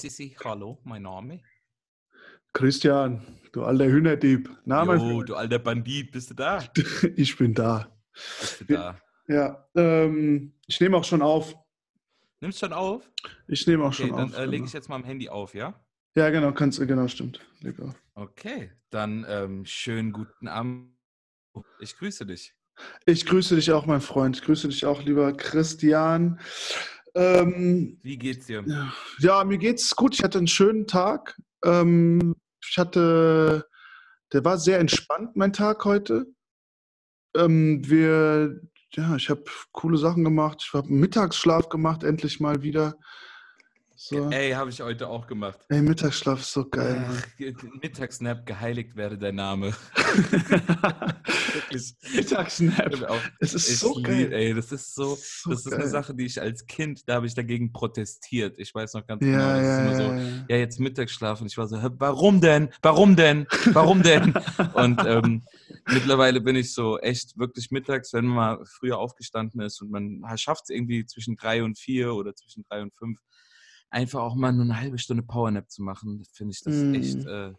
Sissi, hallo, mein Name. Christian, du alter Hühnerdieb. Na, mein Jo, du alter Bandit, bist du da? Ich bin da. Bist du da? Ja, ähm, ich nehme auch schon auf. Nimmst schon auf? Ich nehme auch Okay, schon dann auf. äh, lege genau. ich jetzt mal am Handy auf, ja? Ja, genau, kannst du, genau, stimmt. Leg auf. Okay, dann ähm, schönen guten Abend. Ich grüße dich. Ich grüße dich auch, mein Freund. Ich grüße dich auch, lieber Christian. Ähm, Wie geht's dir? ja, mir geht's gut. Ich hatte einen schönen Tag. Ähm, ich hatte, der war sehr entspannt, mein Tag heute. Ähm, wir, ja, ich habe coole Sachen gemacht. Ich habe Mittagsschlaf gemacht, endlich mal wieder. So. Ey, habe ich heute auch gemacht. Ey, Mittagsschlaf ist so geil. Ach, Mittagsnap, geheiligt werde dein Name. Wirklich. Mittagsnap. Auch- Es ist so lieb- geil. Ey, das ist so, So das ist eine geil. Sache, die ich als Kind, da habe ich dagegen protestiert. Ich weiß noch ganz Ja, genau, das ist ja, immer so, ja, ja. ja, jetzt Mittagsschlaf. Und ich war so, "Hä, warum denn? Warum denn? Warum denn? Und ähm, mittlerweile bin ich so echt wirklich mittags, wenn man mal früher aufgestanden ist und man schafft es irgendwie zwischen drei und vier oder zwischen drei und fünf, einfach auch mal nur eine halbe Stunde Powernap zu machen, finde ich das Mm. echt äh,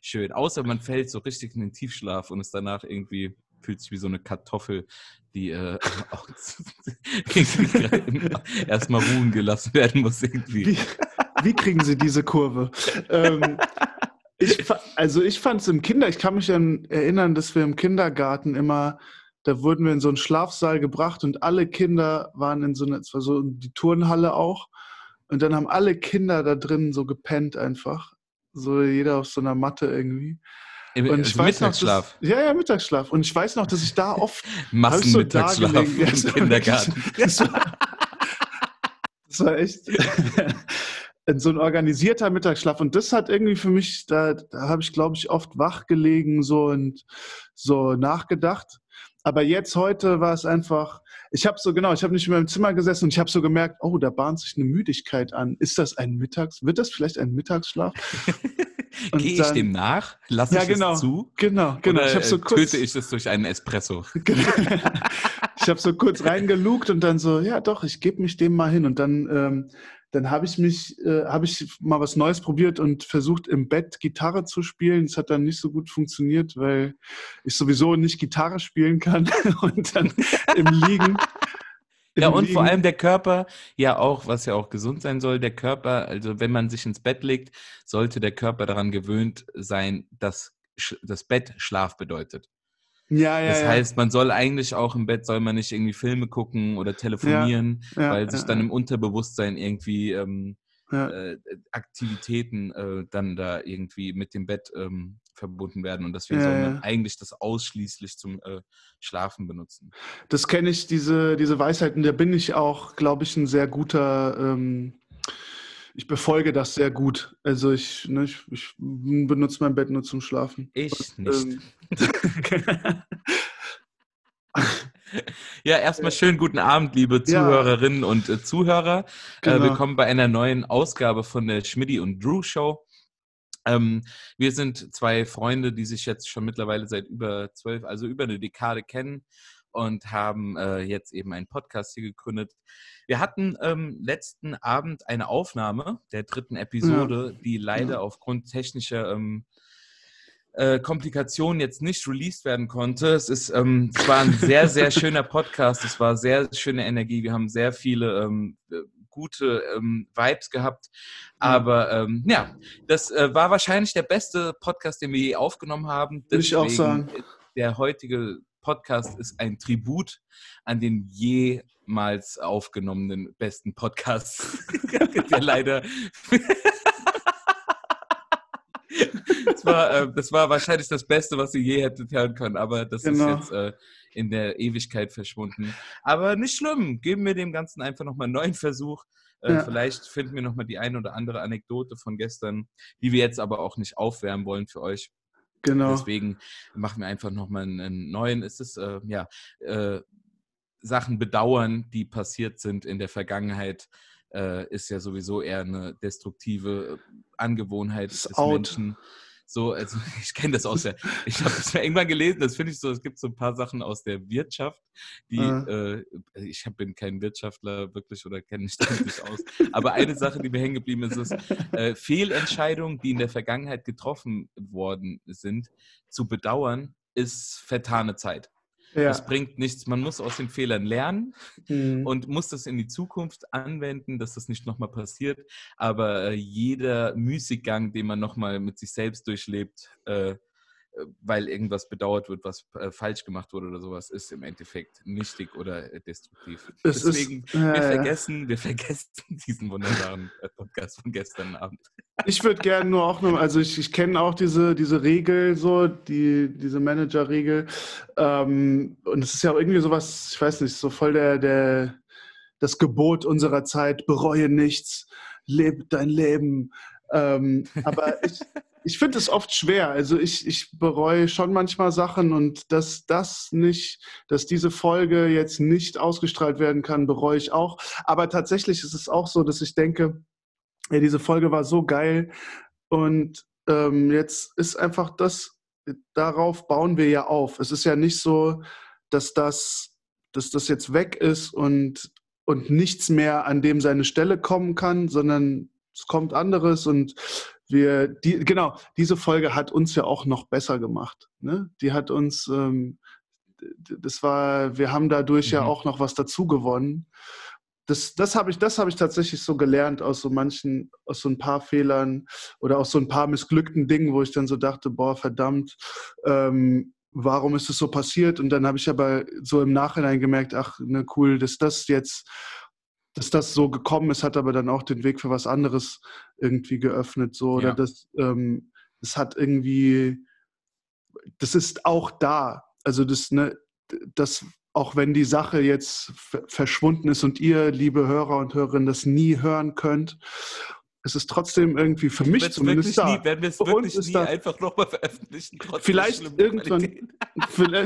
schön. Außer man fällt so richtig in den Tiefschlaf und ist danach irgendwie, fühlt sich wie so eine Kartoffel, die äh, auch erstmal ruhen gelassen werden muss irgendwie. Wie, wie kriegen Sie diese Kurve? ähm, ich, also ich fand es im Kinder, ich kann mich an erinnern, dass wir im Kindergarten immer, da wurden wir in so einen Schlafsaal gebracht und alle Kinder waren in so einer, es war so die Turnhalle auch, und dann haben alle Kinder da drin so gepennt einfach. So jeder auf so einer Matte irgendwie. Im, Und also Mittagsschlaf. Dass, ja, ja, Mittagsschlaf. Und ich weiß noch, dass ich da oft ich so Massenmittagsschlaf. Ja, im Kindergarten. Das war, das war echt so ein organisierter Mittagsschlaf. Und das hat irgendwie für mich, da, da habe ich, glaube ich, oft wach gelegen so und so nachgedacht. Aber jetzt heute war es einfach, ich habe so genau, ich habe nicht in meinem Zimmer gesessen und ich habe so gemerkt, oh, da bahnt sich eine Müdigkeit an. Ist das ein Mittags, wird das vielleicht ein Mittagsschlaf? Gehe ich dann- dem nach? Lasse Ja, ich genau. es zu? Genau, genau. Oder ich habe so äh, kurz, töte ich das durch einen Espresso? ich habe so kurz reingelugt und dann so, ja doch, ich gebe mich dem mal hin. Und dann, ähm, dann habe ich mich, äh, habe ich mal was Neues probiert und versucht im Bett Gitarre zu spielen. Es hat dann nicht so gut funktioniert, weil ich sowieso nicht Gitarre spielen kann und dann im Liegen. Ja, im und vor allem der Körper, ja auch, was ja auch gesund sein soll, der Körper, also wenn man sich ins Bett legt, sollte der Körper daran gewöhnt sein, dass das Bett Schlaf bedeutet. Ja, ja, Das heißt, man soll eigentlich auch im Bett, soll man nicht irgendwie Filme gucken oder telefonieren, weil sich dann im Unterbewusstsein irgendwie ähm, äh, Aktivitäten äh, dann da irgendwie mit dem Bett ähm, verbunden werden. Und deswegen Ja, soll man ja. eigentlich das ausschließlich zum äh, Schlafen benutzen. Das kenne ich, diese, diese Weisheiten, da bin ich auch, glaube ich, ein sehr guter, ähm, ich befolge das sehr gut. Also ich, ne, ich, ich benutze mein Bett nur zum Schlafen. Ich nicht. Ähm, Ja, erstmal schönen guten Abend, liebe Ja. Zuhörerinnen und äh, Zuhörer. Äh, Genau. willkommen bei einer neuen Ausgabe von der Schmidti und Drew Show. Ähm, wir sind zwei Freunde, die sich jetzt schon mittlerweile seit über zwölf, also über eine Dekade kennen und haben äh, jetzt eben einen Podcast hier gegründet. Wir hatten ähm, letzten Abend eine Aufnahme der dritten Episode, die leider Ja. aufgrund technischer ähm, äh, Komplikationen jetzt nicht released werden konnte. Es ist, ähm, es war ein sehr, sehr schöner Podcast. Es war sehr schöne Energie. Wir haben sehr viele ähm, äh, gute ähm, Vibes gehabt. Aber ähm, ja, das äh, war wahrscheinlich der beste Podcast, den wir je aufgenommen haben. Würde ich auch sagen. ist Der heutige Podcast ist ein Tribut an den jemals aufgenommenen besten Podcast, der leider das, war, äh, das war wahrscheinlich das Beste, was ihr je hättet hören können, aber das Genau. ist jetzt äh, in der Ewigkeit verschwunden. Aber nicht schlimm, geben wir dem Ganzen einfach nochmal einen neuen Versuch. Äh, Ja. Vielleicht finden wir nochmal die eine oder andere Anekdote von gestern, die wir jetzt aber auch nicht aufwärmen wollen für euch. genau. Deswegen machen wir einfach nochmal einen, einen neuen. Es ist, äh, ja, äh, Sachen bedauern, die passiert sind in der Vergangenheit, äh, ist ja sowieso eher eine destruktive äh, Angewohnheit des. Menschen, So, also ich kenne das aus der, ich habe das mal irgendwann gelesen, das finde ich so, es gibt so ein paar Sachen aus der Wirtschaft, die, äh. Äh, ich hab, bin kein Wirtschaftler wirklich oder kenne mich da nicht aus, aber eine Sache, die mir hängen geblieben ist, ist äh, Fehlentscheidungen, die in der Vergangenheit getroffen worden sind, zu bedauern, ist vertane Zeit. Ja. Das bringt nichts. Man muss aus den Fehlern lernen mhm. und muss das in die Zukunft anwenden, dass das nicht nochmal passiert. Aber äh, jeder Müßiggang, den man nochmal mit sich selbst durchlebt, äh, weil irgendwas bedauert wird, was äh, falsch gemacht wurde oder sowas, ist im Endeffekt nichtig oder äh, destruktiv. Es Deswegen, ist, äh, wir, vergessen, wir vergessen diesen wunderbaren äh, Podcast von gestern Abend. Ich würde gerne nur auch noch, also ich, ich kenne auch diese, diese Regel so, die, diese Manager-Regel. Ähm, und es ist ja auch irgendwie sowas, ich weiß nicht, so voll der, der, das Gebot unserer Zeit, bereue nichts, lebe dein Leben. Ähm, aber ich, ich finde es oft schwer. Also ich, ich bereue schon manchmal Sachen und dass das nicht, dass diese Folge jetzt nicht ausgestrahlt werden kann, bereue ich auch. Aber tatsächlich ist es auch so, dass ich denke, ja, diese Folge war so geil und ähm, jetzt ist einfach das, darauf bauen wir ja auf. Es ist ja nicht so, dass das, dass das jetzt weg ist und, und nichts mehr an dem seine Stelle kommen kann, sondern es kommt anderes und wir, die, genau, diese Folge hat uns ja auch noch besser gemacht. Ne? Die hat uns, ähm, das war, wir haben dadurch mhm. ja auch noch was dazu gewonnen. Das, das habe ich, das ich tatsächlich so gelernt aus so manchen, aus so ein paar Fehlern oder aus so ein paar missglückten Dingen, wo ich dann so dachte, boah, verdammt, ähm, warum ist es so passiert? Und dann habe ich aber so im Nachhinein gemerkt, ach, ne, cool, dass das jetzt dass das so gekommen ist, hat aber dann auch den Weg für was anderes irgendwie geöffnet. So, oder ja. das, ähm, das hat irgendwie, das ist auch da. Also das, ne, das, auch wenn die Sache jetzt verschwunden ist und ihr, liebe Hörer und Hörerinnen, das nie hören könnt es ist trotzdem irgendwie für mich Wenn's zumindest da. Nie, werden wir es wirklich nie da. einfach nochmal veröffentlichen? Vielleicht irgendwann,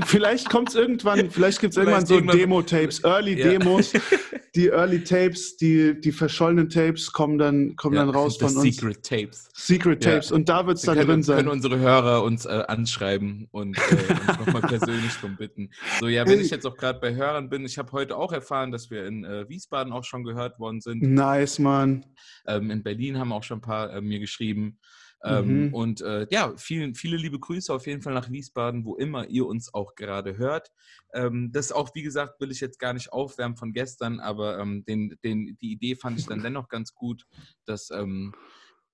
vielleicht kommt es irgendwann, vielleicht gibt es irgendwann so Demo-Tapes, Early-Demos. Ja. Die Early-Tapes, die, die verschollenen Tapes kommen dann, kommen ja, dann raus von uns. Secret Tapes. Secret Tapes. Ja. Und da wird es dann, dann drin sein. können unsere Hörer uns äh, anschreiben und äh, uns nochmal persönlich drum bitten. So, ja, wenn ich jetzt auch gerade bei Hörern bin, ich habe heute auch erfahren, dass wir in äh, Wiesbaden auch schon gehört worden sind. Nice, Mann. Ähm, in Berlin Berlin haben auch schon ein paar äh, mir geschrieben. Ähm, mhm. Und äh, ja, vielen, viele liebe Grüße auf jeden Fall nach Wiesbaden, wo immer ihr uns auch gerade hört. Ähm, das auch, wie gesagt, will ich jetzt gar nicht aufwärmen von gestern, aber ähm, den, den, die Idee fand ich dann dennoch ganz gut. Das ähm,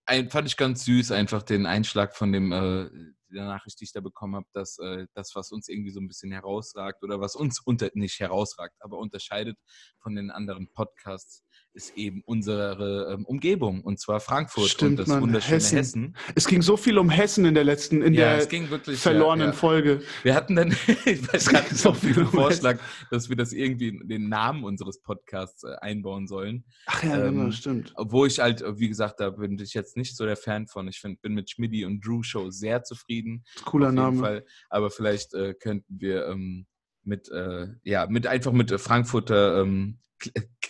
ein, fand ich ganz süß, einfach den Einschlag von dem äh, der Nachricht, die ich da bekommen habe, dass äh, das, was uns irgendwie so ein bisschen herausragt oder was uns unter, nicht herausragt, aber unterscheidet von den anderen Podcasts, ist eben unsere ähm, Umgebung und zwar Frankfurt Stimmt, und das Mann, wunderschöne Hessen. Hessen. Es ging so viel um Hessen in der letzten, in ja, der wirklich, verlorenen ja, ja. Folge. Wir hatten dann, ich weiß gar nicht, so viel um Vorschlag, Hessen. dass wir das irgendwie in den Namen unseres Podcasts äh, einbauen sollen. Ach ja, ähm, genau, stimmt. Obwohl ich halt, wie gesagt, da bin ich jetzt nicht so der Fan von. Ich find, bin mit Schmidti und Drew Show sehr zufrieden. Cooler Name. Fall. Aber vielleicht äh, könnten wir ähm, mit, äh, ja, mit einfach mit Frankfurter ähm,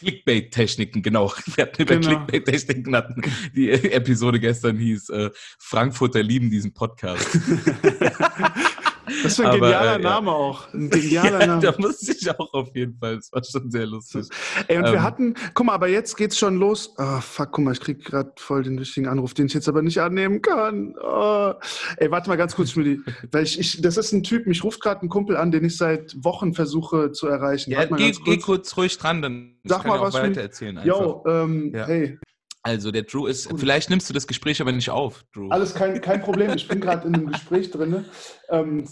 Clickbait-Techniken, genau. Wir hatten über genau. Clickbait-Techniken hatten. Die Episode gestern hieß äh, Frankfurter lieben diesen Podcast. Das ist ein genialer Aber, äh, Name ja. auch. Ein genialer ja, Name. Da musste ich auch auf jeden Fall. Das war schon sehr lustig. Ey, und ähm, wir hatten, guck mal, aber jetzt geht's schon los. Oh, fuck, guck mal, ich krieg gerade voll den richtigen Anruf, den ich jetzt aber nicht annehmen kann. Oh. Ey, warte mal ganz kurz, Schmidt. Weil ich, ich, das ist ein Typ, mich ruft gerade ein Kumpel an, den ich seit Wochen versuche zu erreichen. Ja, geh, kurz. geh kurz ruhig dran, dann Sag mal was. Weiter erzählen. Jo, ähm, ja. hey. Also der Drew ist, vielleicht nimmst du das Gespräch aber nicht auf, Drew. Alles kein, kein Problem, ich bin gerade in einem Gespräch drin. Ähm,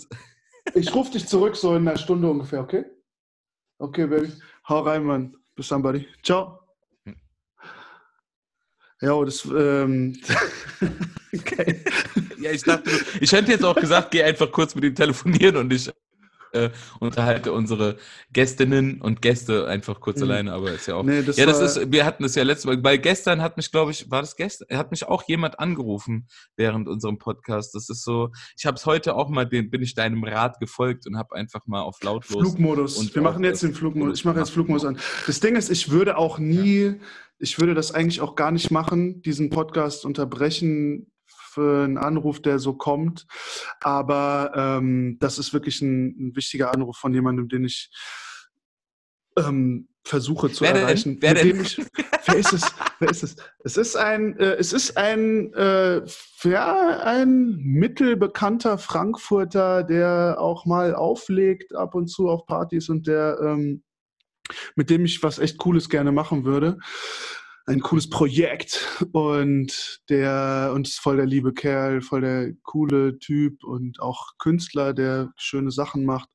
ich rufe dich zurück so in einer Stunde ungefähr, okay? Okay, Baby. Hau rein, Mann. Bis dann, Buddy. Ciao. Ja, das. Ähm, okay. ja, ich dachte, ich hätte jetzt auch gesagt, geh einfach kurz mit ihm telefonieren und ich äh, unterhalte unsere Gästinnen und Gäste einfach kurz mhm. alleine, aber ist ja auch. Nee, das ja, das ist, wir hatten es ja letztes Mal, weil gestern hat mich, glaube ich, war das gestern, hat mich auch jemand angerufen während unserem Podcast. Das ist so, ich habe es heute auch mal, den, bin ich deinem Rat gefolgt und habe einfach mal auf lautlos. Flugmodus. Und wir machen jetzt den Flugmodus. Ich mache jetzt Flugmodus an. Das Ding ist, ich würde auch nie, ich würde das eigentlich auch gar nicht machen, diesen Podcast unterbrechen für einen Anruf, der so kommt. Aber ähm, das ist wirklich ein, ein, wichtiger Anruf von jemandem, den ich ähm, versuche zu wer erreichen. Denn? Wer, denn? Ich, wer ist es? Wer ist es? Es ist ein, äh, es ist ein, äh, ja, ein mittelbekannter Frankfurter, der auch mal auflegt ab und zu auf Partys und der, ähm, mit dem ich was echt Cooles gerne machen würde. Ein cooles Projekt und der und ist voll der liebe Kerl, voll der coole Typ und auch Künstler, der schöne Sachen macht.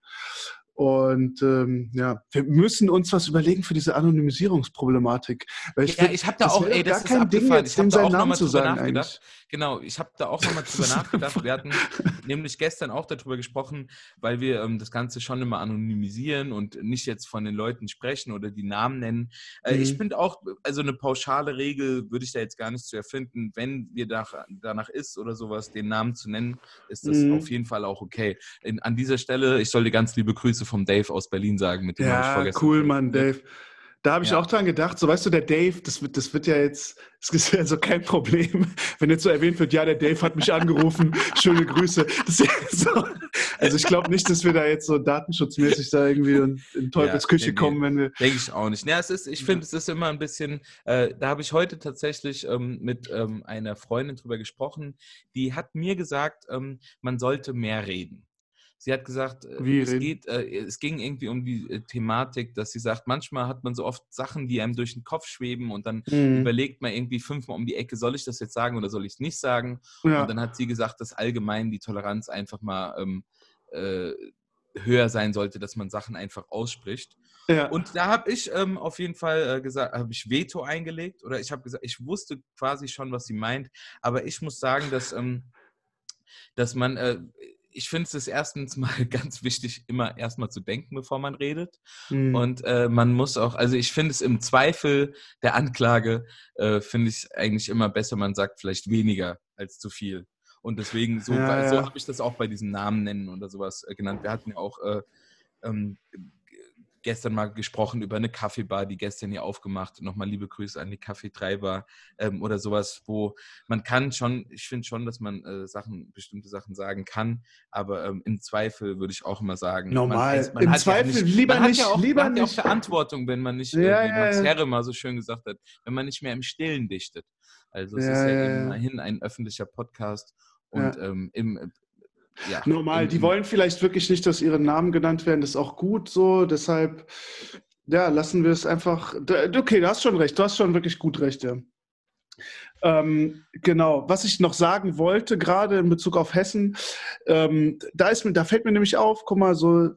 Und ähm, ja, wir müssen uns was überlegen für diese Anonymisierungsproblematik. Weil ich ja, ich habe da auch, ey, das ist kein Ding, jetzt da auch nochmal drüber nachgedacht. Eigentlich. Genau, ich habe da auch nochmal drüber nachgedacht. Wir hatten nämlich gestern auch darüber gesprochen, weil wir ähm, das Ganze schon immer anonymisieren und nicht jetzt von den Leuten sprechen oder die Namen nennen. Äh, mhm. Ich finde auch, also eine pauschale Regel würde ich da jetzt gar nicht zu erfinden. Wenn dir danach, danach ist oder sowas, den Namen zu nennen, ist das mhm. auf jeden Fall auch okay. In, an dieser Stelle, ich soll dir ganz liebe Grüße vom Dave aus Berlin sagen, mit dem ja, ich vergessen. Cool, Mann, Dave. Da habe ich ja. auch dran gedacht, so weißt du, der Dave, das wird, das wird ja jetzt, es ist ja so kein Problem, wenn jetzt so erwähnt wird, ja, der Dave hat mich angerufen, schöne Grüße. Ja so, also ich glaube nicht, dass wir da jetzt so datenschutzmäßig da irgendwie in, in Teufelsküche ja, nee, kommen, wenn wir. Denke ich auch nicht. Ja, es ist, ich finde, es ist immer ein bisschen, äh, da habe ich heute tatsächlich ähm, mit ähm, einer Freundin drüber gesprochen, die hat mir gesagt, ähm, man sollte mehr reden. Sie hat gesagt, äh, Wie es, geht, äh, es ging irgendwie um die äh, Thematik, dass sie sagt, manchmal hat man so oft Sachen, die einem durch den Kopf schweben und dann mhm. überlegt man irgendwie fünfmal um die Ecke, soll ich das jetzt sagen oder soll ich es nicht sagen? Ja. Und dann hat sie gesagt, dass allgemein die Toleranz einfach mal ähm, äh, höher sein sollte, dass man Sachen einfach ausspricht. Ja. Und da habe ich ähm, auf jeden Fall äh, gesagt, habe ich Veto eingelegt oder ich habe gesagt, ich wusste quasi schon, was sie meint, aber ich muss sagen, dass, ähm, dass man, äh, ich finde es erstens mal ganz wichtig, immer erstmal zu denken, bevor man redet. Mhm. Und äh, man muss auch, also ich finde es im Zweifel der Anklage, äh, finde ich eigentlich immer besser, man sagt vielleicht weniger als zu viel. Und deswegen, so, ja, so habe ich das auch bei diesem Namen nennen oder sowas äh, genannt. Wir hatten ja auch äh, ähm, gestern mal gesprochen über eine Kaffeebar, die gestern hier aufgemacht. Nochmal liebe Grüße an die Kaffeetreiber ähm, oder sowas, wo man kann schon, ich finde schon, dass man äh, Sachen, bestimmte Sachen sagen kann, aber ähm, im Zweifel würde ich auch immer sagen. Normal. Man, man Im Zweifel ja nicht, lieber nicht. Ja auch, lieber nicht. ja auch Verantwortung, wenn man nicht, ja, äh, wie Max Herre mal so schön gesagt hat, wenn man nicht mehr im Stillen dichtet. Also es ist ja, immerhin ein öffentlicher Podcast und ähm, im, ja, Normal, die wollen vielleicht wirklich nicht, dass ihre Namen genannt werden. Das ist auch gut so. Deshalb, ja, lassen wir es einfach. Okay, du hast schon recht. Du hast schon wirklich gut recht, ja. Ähm, genau, was ich noch sagen wollte, gerade in Bezug auf Hessen, ähm, da, ist, da fällt mir nämlich auf, guck mal, so,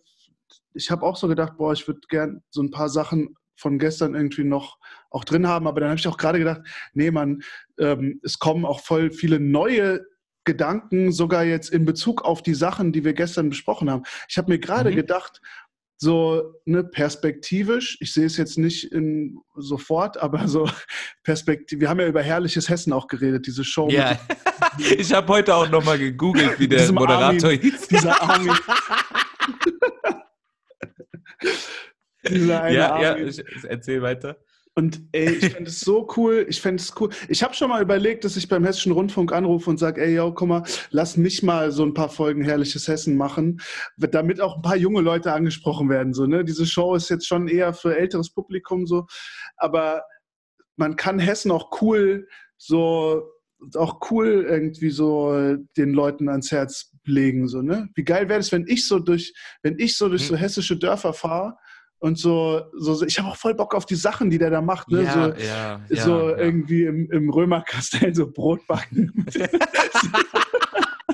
ich habe auch so gedacht, boah, ich würde gern so ein paar Sachen von gestern irgendwie noch auch drin haben, aber dann habe ich auch gerade gedacht, nee, man, ähm, es kommen auch voll viele neue Gedanken, sogar jetzt in Bezug auf die Sachen, die wir gestern besprochen haben. Ich habe mir gerade mhm. gedacht, so ne, perspektivisch, ich sehe es jetzt nicht in, sofort, aber so perspektiv. Wir haben ja über herrliches Hessen auch geredet, diese Show. Ja, ich habe heute auch nochmal gegoogelt, wie der Moderator Armin, hieß. Dieser Armin. dieser ja, Armin. ja, erzähl weiter. Und ey, ich fände es so cool. Ich fände es cool. Ich habe schon mal überlegt, dass ich beim Hessischen Rundfunk anrufe und sage, ey, yo, guck mal, lass mich mal so ein paar Folgen Herrliches Hessen machen, damit auch ein paar junge Leute angesprochen werden. So, ne? Diese Show ist jetzt schon eher für älteres Publikum so, aber man kann Hessen auch cool so auch cool irgendwie so den Leuten ans Herz legen so ne wie geil wäre es wenn ich so durch wenn ich so durch hm. so hessische Dörfer fahre und so, so ich habe auch voll Bock auf die Sachen, die der da macht. Ne? Ja, so ja, so ja, irgendwie im, im Römerkastell so Brot backen.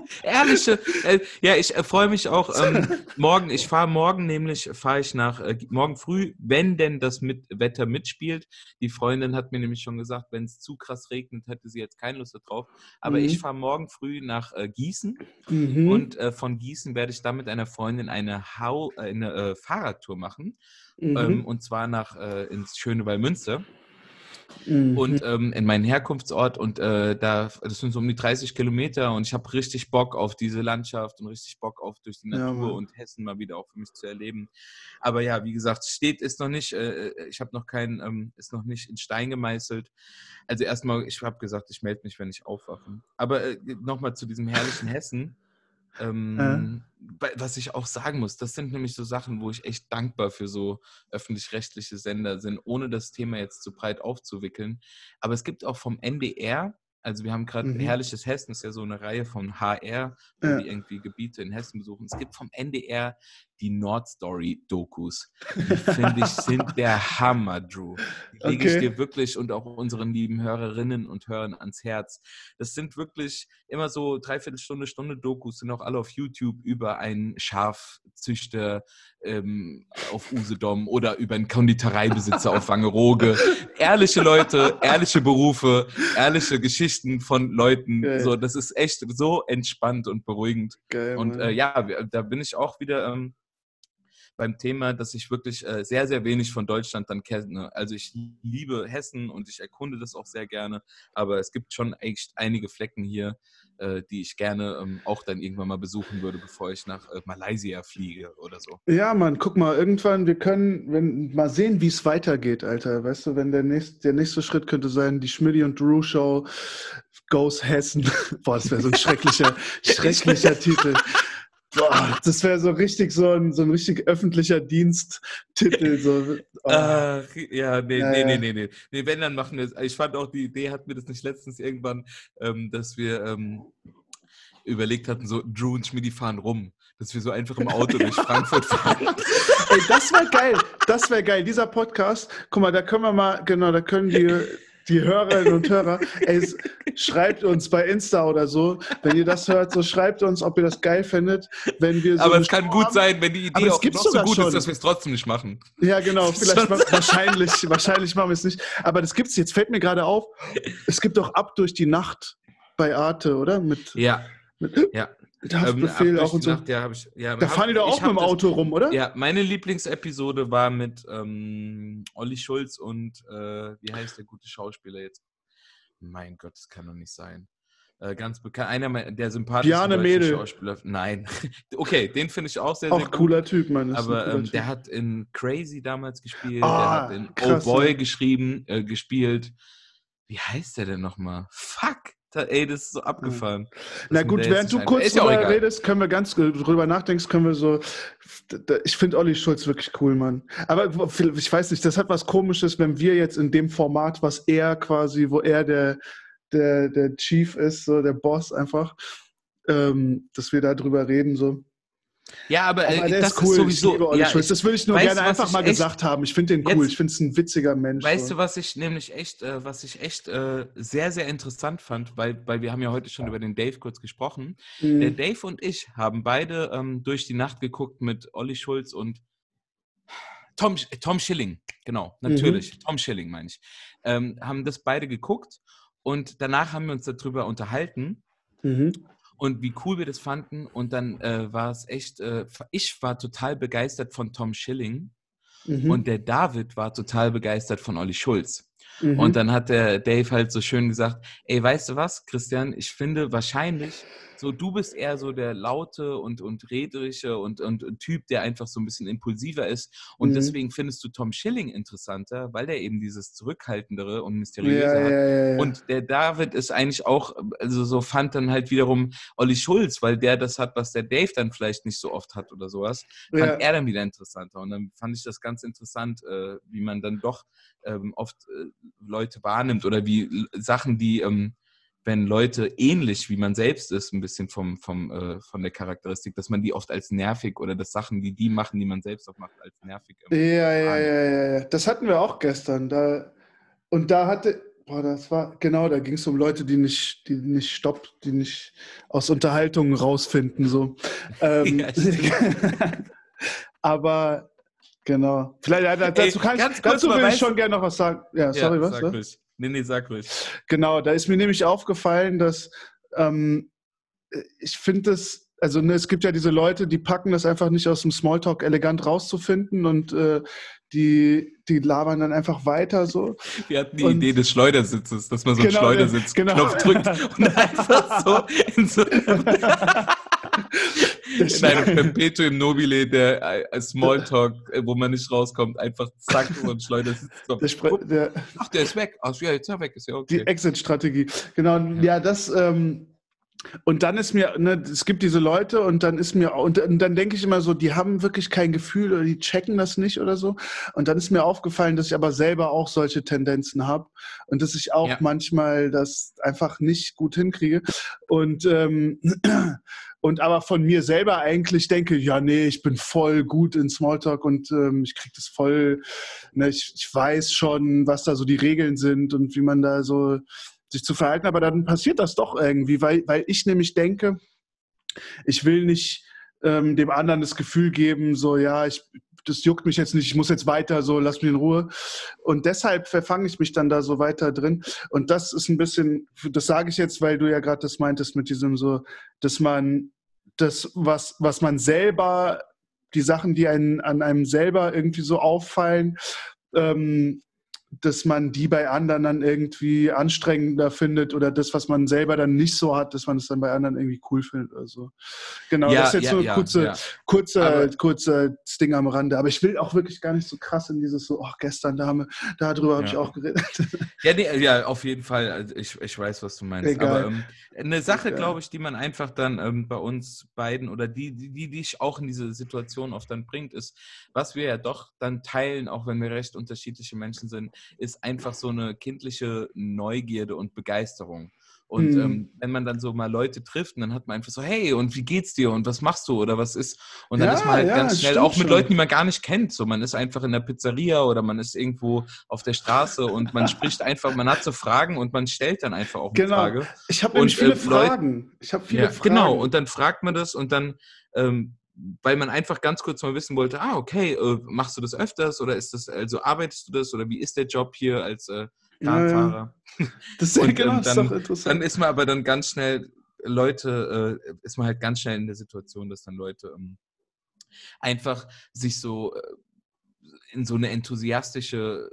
Ehrliche, äh, ja, ich äh, freue mich auch ähm, morgen. Ich fahre morgen nämlich, fahre ich nach, äh, morgen früh, wenn denn das mit, Wetter mitspielt. Die Freundin hat mir nämlich schon gesagt, wenn es zu krass regnet, hätte sie jetzt keine Lust drauf. Aber mhm. ich fahre morgen früh nach äh, Gießen mhm. und äh, von Gießen werde ich dann mit einer Freundin eine, Hau, äh, eine Fahrradtour machen. Mhm. Ähm, und zwar nach ins schöne Wallmünster. Mhm. Und ähm, in meinen Herkunftsort und äh, da, das sind so um die 30 Kilometer und ich habe richtig Bock auf diese Landschaft und richtig Bock auf durch die Natur ja, und Hessen mal wieder auch für mich zu erleben. Aber ja, wie gesagt, steht ist noch nicht, äh, äh ich habe noch keinen, ähm, ist noch nicht in Stein gemeißelt. Also erstmal, ich habe gesagt, ich melde mich, wenn ich aufwache. Aber äh, nochmal zu diesem herrlichen Hessen. Ähm, äh. Was ich auch sagen muss, das sind nämlich so Sachen, wo ich echt dankbar für so öffentlich-rechtliche Sender bin, ohne das Thema jetzt zu breit aufzuwickeln. Aber es gibt auch vom NDR also wir haben gerade mhm. Herrliches Hessen, ist ja so eine Reihe von HR, wo ja. die irgendwie Gebiete in Hessen besuchen. Es gibt vom NDR die Nordstory-Dokus. Die finde ich sind der Hammer, Drew. Die lege okay. ich dir wirklich und auch unseren lieben Hörerinnen und Hörern ans Herz. Das sind wirklich immer so dreiviertel Stunde, Stunde Dokus, sind auch alle auf YouTube über einen Schafzüchter ähm, auf Usedom oder über einen Konditoreibesitzer auf Wangerooge. Ehrliche Leute, ehrliche Berufe, ehrliche Geschichten von Leuten. Geil. So, das ist echt so entspannt und beruhigend. Geil, und äh, ja, da bin ich auch wieder ähm, beim Thema, dass ich wirklich äh, sehr, sehr wenig von Deutschland dann kenne. Also ich liebe Hessen und ich erkunde das auch sehr gerne, aber es gibt schon echt einige Flecken hier, äh, die ich gerne ähm, auch dann irgendwann mal besuchen würde, bevor ich nach äh, Malaysia fliege oder so. Ja, Mann, guck mal, irgendwann, wir können wenn, mal sehen, wie es weitergeht, Alter. Weißt du, wenn der nächste, der nächste Schritt könnte sein, die Schmidti und Drew Show Goes Hessen. Boah, das wäre so ein schrecklicher, schrecklicher Titel. Boah, das wäre so richtig so ein, so ein richtig öffentlicher Diensttitel. So. Oh. Ach, ja, nee, ja, nee, ja. nee, nee, nee. Nee, wenn, dann machen wir es. Ich fand auch, die Idee hatten wir das nicht letztens irgendwann, ähm, dass wir ähm, überlegt hatten, so Drew und Schmidi fahren rum. Dass wir so einfach im Auto durch Frankfurt fahren. Ey, das wäre geil. Das wäre geil. Dieser Podcast, guck mal, da können wir mal, genau, da können die die Hörerinnen und Hörer, ey, schreibt uns bei Insta oder so, wenn ihr das hört, so schreibt uns, ob ihr das geil findet, wenn wir so Aber es kann gut sein, wenn die Idee auch noch so gut schon. ist, dass wir es trotzdem nicht machen. Ja, genau, vielleicht wahrscheinlich, wahrscheinlich machen wir es nicht. Aber das gibt's, jetzt fällt mir gerade auf, es gibt doch ab durch die Nacht bei Arte, oder? Mit, ja. Mit, ja. Haftbefehl ähm, auch und so. Nacht, ja, ich, ja, da fahren die doch auch mit dem Auto das, rum, oder? Ja, meine Lieblingsepisode war mit ähm, Olli Schulz und äh, wie heißt der gute Schauspieler jetzt? Mein Gott, das kann doch nicht sein. Äh, ganz bekannt, einer der sympathischsten Mädel. Schauspieler. Nein. okay, den finde ich auch sehr, sehr auch cooler Typ, Mann. Aber ähm, der hat in Crazy damals gespielt, oh, der hat in krass, Oh Boy geschrieben, äh, gespielt. Wie heißt der denn nochmal? Fuck! Ey, das ist so abgefahren. Na gut, während du kurz drüber redest, können wir ganz drüber nachdenken, können wir so. Ich finde Olli Schulz wirklich cool, Mann. Aber ich weiß nicht, das hat was Komisches, wenn wir jetzt in dem Format, was er quasi, wo er der, der, der Chief ist, so der Boss einfach, ähm, dass wir da drüber reden, so. Ja, aber, aber äh, der das ist cool. Ist sowieso, ja, ich, das würde ich nur gerne einfach mal echt, gesagt haben. Ich finde den cool. Jetzt, ich finde es ein witziger Mensch. Weißt so. du, was ich nämlich echt, äh, was ich echt äh, sehr, sehr interessant fand, weil, weil wir haben ja heute schon über den Dave kurz gesprochen. Mhm. Der Dave und ich haben beide ähm, durch die Nacht geguckt mit Olli Schulz und Tom, Tom Schilling. Genau, natürlich. Mhm. Tom Schilling meine ich. Ähm, haben das beide geguckt und danach haben wir uns darüber unterhalten. Mhm und wie cool wir das fanden. Und dann äh, war es echt, äh, ich war total begeistert von Tom Schilling mhm. und der David war total begeistert von Olli Schulz. Mhm. Und dann hat der Dave halt so schön gesagt, ey, weißt du was, Christian, ich finde wahrscheinlich so, du bist eher so der laute und, und redrische und, und, und Typ, der einfach so ein bisschen impulsiver ist. Und mhm. deswegen findest du Tom Schilling interessanter, weil der eben dieses Zurückhaltendere und Mysteriöse ja, hat. Ja, ja, und der David ist eigentlich auch, also so fand dann halt wiederum Olli Schulz, weil der das hat, was der Dave dann vielleicht nicht so oft hat oder sowas, fand er dann wieder interessanter. Und dann fand ich das ganz interessant, äh, wie man dann doch ähm, oft äh, Leute wahrnimmt oder wie Sachen, die ähm, wenn Leute ähnlich wie man selbst ist, ein bisschen vom, vom, äh, von der Charakteristik, dass man die oft als nervig oder das Sachen, die die machen, die man selbst auch macht, als nervig. Ja, ja, ja, ja, ja. Das hatten wir auch gestern. Da, und da hatte, boah, das war, genau, da ging es um Leute, die nicht, die nicht stoppt, die nicht aus Unterhaltungen rausfinden. So. ähm, ja, aber genau. Vielleicht dazu, kann ich, dazu will ich schon gerne noch was sagen. Ja, sorry, ja, was? Nee, nee, sag ruhig. Genau, da ist mir nämlich aufgefallen, dass ähm, ich finde das, also ne, es gibt ja diese Leute, die packen das einfach nicht aus dem Smalltalk elegant rauszufinden und äh, die, die labern dann einfach weiter so. Wir hatten die und, Idee des Schleudersitzes, dass man so einen genau, Schleudersitz genau. Drückt und einfach so in so in einem Perpetuum mobile, der äh, Smalltalk, äh, wo man nicht rauskommt, einfach zack und schleudert der, Ach, der ist weg. Ach, ja, jetzt ist er weg. Ist ja okay. Die Exit-Strategie. Genau, ja, ja das. Ähm, und dann ist mir, ne, es gibt diese Leute und dann ist mir, und, und dann denke ich immer so, die haben wirklich kein Gefühl oder die checken das nicht oder so. Und dann ist mir aufgefallen, dass ich aber selber auch solche Tendenzen habe und dass ich auch ja. manchmal das einfach nicht gut hinkriege. Und, ähm, und aber von mir selber eigentlich denke, ja, nee, ich bin voll gut in Smalltalk und ähm, ich kriege das voll, ne, ich, ich weiß schon, was da so die Regeln sind und wie man da so sich zu verhalten, aber dann passiert das doch irgendwie, weil, weil ich nämlich denke, ich will nicht ähm, dem anderen das Gefühl geben, so ja, ich, das juckt mich jetzt nicht, ich muss jetzt weiter, so lass mich in Ruhe. Und deshalb verfange ich mich dann da so weiter drin. Und das ist ein bisschen, das sage ich jetzt, weil du ja gerade das meintest mit diesem so, dass man das, was, was man selber, die Sachen, die einen, an einem selber irgendwie so auffallen, ähm, dass man die bei anderen dann irgendwie anstrengender findet oder das, was man selber dann nicht so hat, dass man es dann bei anderen irgendwie cool findet oder so. Genau, ja, das ist jetzt ja, so ein ja, kurze, ja. kurzer, kurzer Ding am Rande. Aber ich will auch wirklich gar nicht so krass in dieses so, ach, gestern, da haben wir, darüber habe ich auch geredet. Ja, nee, ja, auf jeden Fall. Also ich, ich weiß, was du meinst. Egal. Aber ähm, eine Sache, glaube ich, die man einfach dann ähm, bei uns beiden oder die, die, die dich auch in diese Situation oft dann bringt, ist, was wir ja doch dann teilen, auch wenn wir recht unterschiedliche Menschen sind, ist einfach so eine kindliche Neugierde und Begeisterung. Und mhm. ähm, wenn man dann so mal Leute trifft, dann hat man einfach so, hey, und wie geht's dir und was machst du oder was ist? Und dann ja, ist man halt ja, ganz schnell auch mit. Leuten, die man gar nicht kennt. So, man ist einfach in der Pizzeria oder man ist irgendwo auf der Straße und man spricht einfach, man hat so Fragen und man stellt dann einfach auch eine genau. Frage. Ich habe nämlich viele äh, Fragen. Ich habe viele ja, Fragen. Genau, und dann fragt man das und dann ähm, weil man einfach ganz kurz mal wissen wollte, ah, okay, äh, machst du das öfters oder ist das, also arbeitest du das oder wie ist der Job hier als äh, Bahnfahrer? Ja, das ist, ja, und, genau, ähm, dann, ist interessant. Dann ist man aber dann ganz schnell, Leute, äh, ist man halt ganz schnell in der Situation, dass dann Leute ähm, einfach sich so äh, in so eine enthusiastische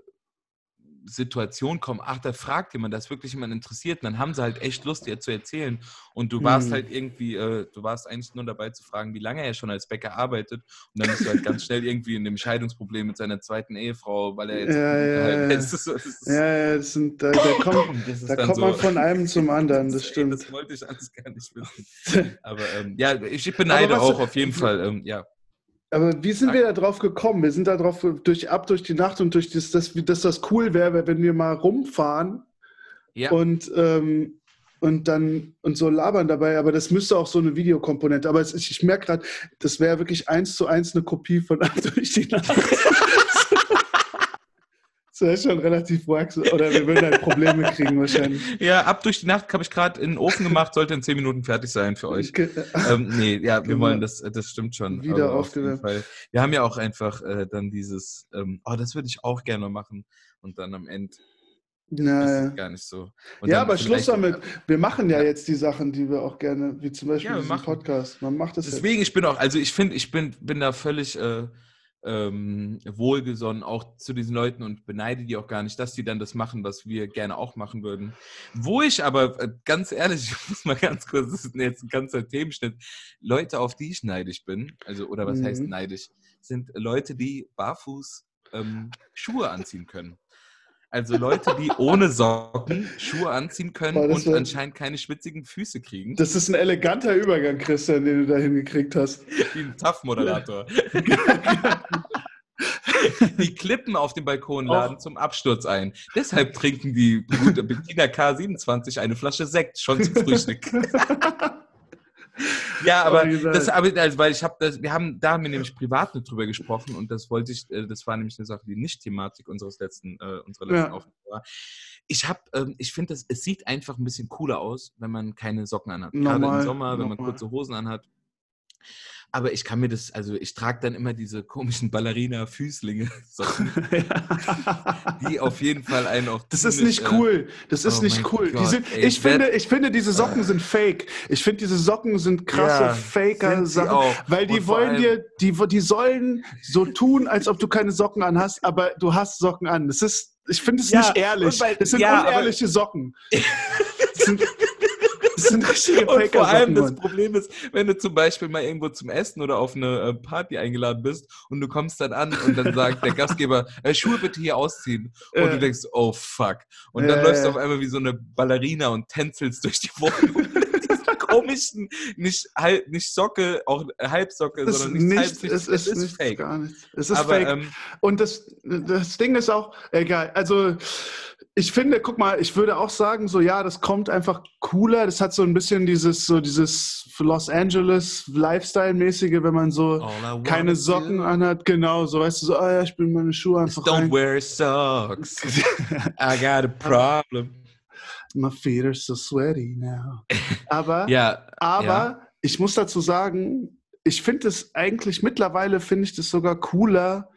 Situation kommen, ach, da fragt jemand, das wirklich jemand interessiert, und dann haben sie halt echt Lust, dir zu erzählen. Und du warst mhm. halt irgendwie, äh, du warst eigentlich nur dabei zu fragen, wie lange er schon als Bäcker arbeitet. Und dann bist du halt ganz schnell irgendwie in dem Scheidungsproblem mit seiner zweiten Ehefrau, weil er jetzt. Ja, ja, ja. Ist ist ja, ja, das sind, da, da kommt, da kommt so, man von einem zum anderen, das stimmt. Das wollte ich alles gar nicht wissen. Aber ähm, ja, ich beneide auch auf jeden Fall, ähm, ja. Aber wie sind wir da drauf gekommen? Wir sind da drauf durch, ab durch die Nacht und durch das, dass, dass das cool wäre, wenn wir mal rumfahren ja. und, ähm, und dann und so labern dabei. Aber das müsste auch so eine Videokomponente. Aber es, ich merke gerade, das wäre wirklich eins zu eins eine Kopie von ab durch die Nacht. Das ist schon relativ wax. Oder wir würden halt Probleme kriegen wahrscheinlich. Ja, ab durch die Nacht habe ich gerade in den Ofen gemacht, sollte in zehn Minuten fertig sein für euch. ähm, nee, ja, wir genau. wollen das, das stimmt schon. Wieder aufgewärmt. Wir haben ja auch einfach äh, dann dieses, ähm, oh, das würde ich auch gerne machen. Und dann am Ende naja. gar nicht so. Und ja, aber Schluss damit. Wir machen ja, ja, jetzt die Sachen, die wir auch gerne, wie zum Beispiel ja, diesen Podcast. Man macht das Deswegen, jetzt. ich bin auch, also ich finde, ich bin, bin da völlig äh, ähm, wohlgesonnen auch zu diesen Leuten und beneide die auch gar nicht, dass die dann das machen, was wir gerne auch machen würden. Wo ich aber, äh, ganz ehrlich, ich muss mal ganz kurz, das ist jetzt ein ganzer Themenschnitt, Leute, auf die ich neidisch bin, also, oder was mhm. heißt neidisch, sind Leute, die barfuß ähm, Schuhe anziehen können. Also Leute, die ohne Socken Schuhe anziehen können Boah, und anscheinend keine schwitzigen Füße kriegen. Das ist ein eleganter Übergang, Christian, den du da hingekriegt hast. Wie ein TAF-Moderator. die Klippen auf dem Balkon laden zum Absturz ein. Deshalb trinken die Bettina K27 eine Flasche Sekt schon zum Frühstück. ja, aber das, aber, also, weil ich habe das, wir haben, da haben wir nämlich privat nicht drüber gesprochen und das wollte ich, äh, das war nämlich eine Sache, die nicht Thematik unseres letzten, äh, unserer letzten ja. Aufnahme war. Ich habe, ähm, ich finde, es sieht einfach ein bisschen cooler aus, wenn man keine Socken anhat. Normal, Gerade im Sommer, wenn man kurze Hosen anhat. Aber ich kann mir das, also ich trage dann immer diese komischen Ballerina-Füßlinge, die auf jeden Fall einen auch. Das ist nicht äh, cool. Das ist oh nicht cool. Gott, sind, ey, ich, finde, ich finde, diese Socken äh, sind fake. Ich finde, diese Socken sind krasse ja, Faker-Sachen. Weil die wollen dir, die, die sollen so tun, als ob du keine Socken an hast, aber du hast Socken an. Das ist, ich finde es ja, nicht ehrlich. Bei, das sind ja, unehrliche Socken. Das sind, das sind richtige Und vor allem das Problem ist, wenn du zum Beispiel mal irgendwo zum Essen oder auf eine äh, Party eingeladen bist und du kommst dann an und dann sagt der Gastgeber, äh, Schuhe bitte hier ausziehen. Und äh. du denkst, oh fuck. Und dann läufst du auf einmal wie so eine Ballerina und tänzelst durch die Wohnung. komischen, nicht, halb, nicht Socke, auch Halbsocke, es sondern nicht, nicht halb, es, es, ist, ist fake. Gar nicht. Es ist Aber, fake. Ähm, und das, das Ding ist auch, egal, also ich finde, guck mal, ich würde auch sagen, so ja, das kommt einfach cooler. Das hat so ein bisschen dieses, so dieses Los Angeles Lifestyle-mäßige, wenn man so keine Socken do. anhat. Genau, so weißt du, so, oh ja, ich bin meine Schuhe einfach. Don't rein. wear socks. I got a problem. My feet are so sweaty now. Aber, ja, aber ja. ich muss dazu sagen, ich finde es eigentlich mittlerweile finde ich das sogar cooler,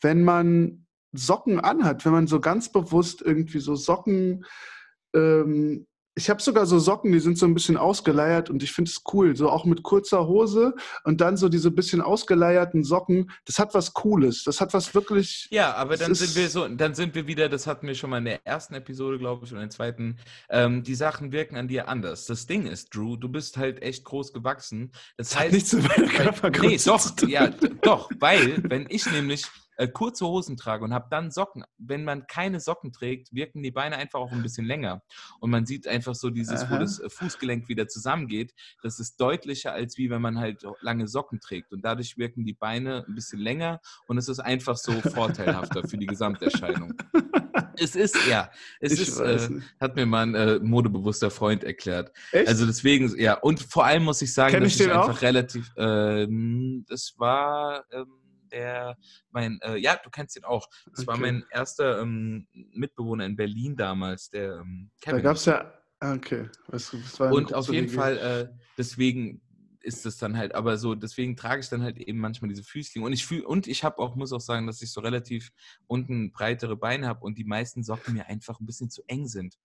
wenn man Socken anhat, wenn man so ganz bewusst irgendwie so Socken, ähm, ich habe sogar so Socken, die sind so ein bisschen ausgeleiert und ich finde es cool, so auch mit kurzer Hose und dann so diese bisschen ausgeleierten Socken, das hat was Cooles, das hat was wirklich. Ja, aber dann sind wir so, dann sind wir wieder, das hatten wir schon mal in der ersten Episode, glaube ich, und in der zweiten, ähm, die Sachen wirken an dir anders. Das Ding ist, Drew, du bist halt echt groß gewachsen. Das, das heißt, nichts zu meiner Körpergröße. Nee, doch, ja, doch, weil, wenn ich nämlich äh, kurze Hosen trage und habe dann Socken, wenn man keine Socken trägt, wirken die Beine einfach auch ein bisschen länger. Und man sieht einfach so dieses, Aha. wo das äh, Fußgelenk wieder zusammengeht. Das ist deutlicher, als wie wenn man halt lange Socken trägt. Und dadurch wirken die Beine ein bisschen länger und es ist einfach so vorteilhafter für die Gesamterscheinung. Es ist, ja, es ich ist, äh, hat mir mal ein äh, modebewusster Freund erklärt. Echt? Also deswegen, ja, und vor allem muss ich sagen, Kenn dass ich, ich einfach relativ, ähm, das war, ähm, der, mein, äh, ja, du kennst ihn auch. Das okay. war mein erster ähm, Mitbewohner in Berlin damals, der ähm, Kevin. Da gab es ja, ah, okay. Was, was und auf jeden Fall, äh, deswegen ist es dann halt, aber so, deswegen trage ich dann halt eben manchmal diese Füßlinge. Und ich fühle, und ich habe auch, muss auch sagen, dass ich so relativ unten breitere Beine habe und die meisten Socken mir einfach ein bisschen zu eng sind.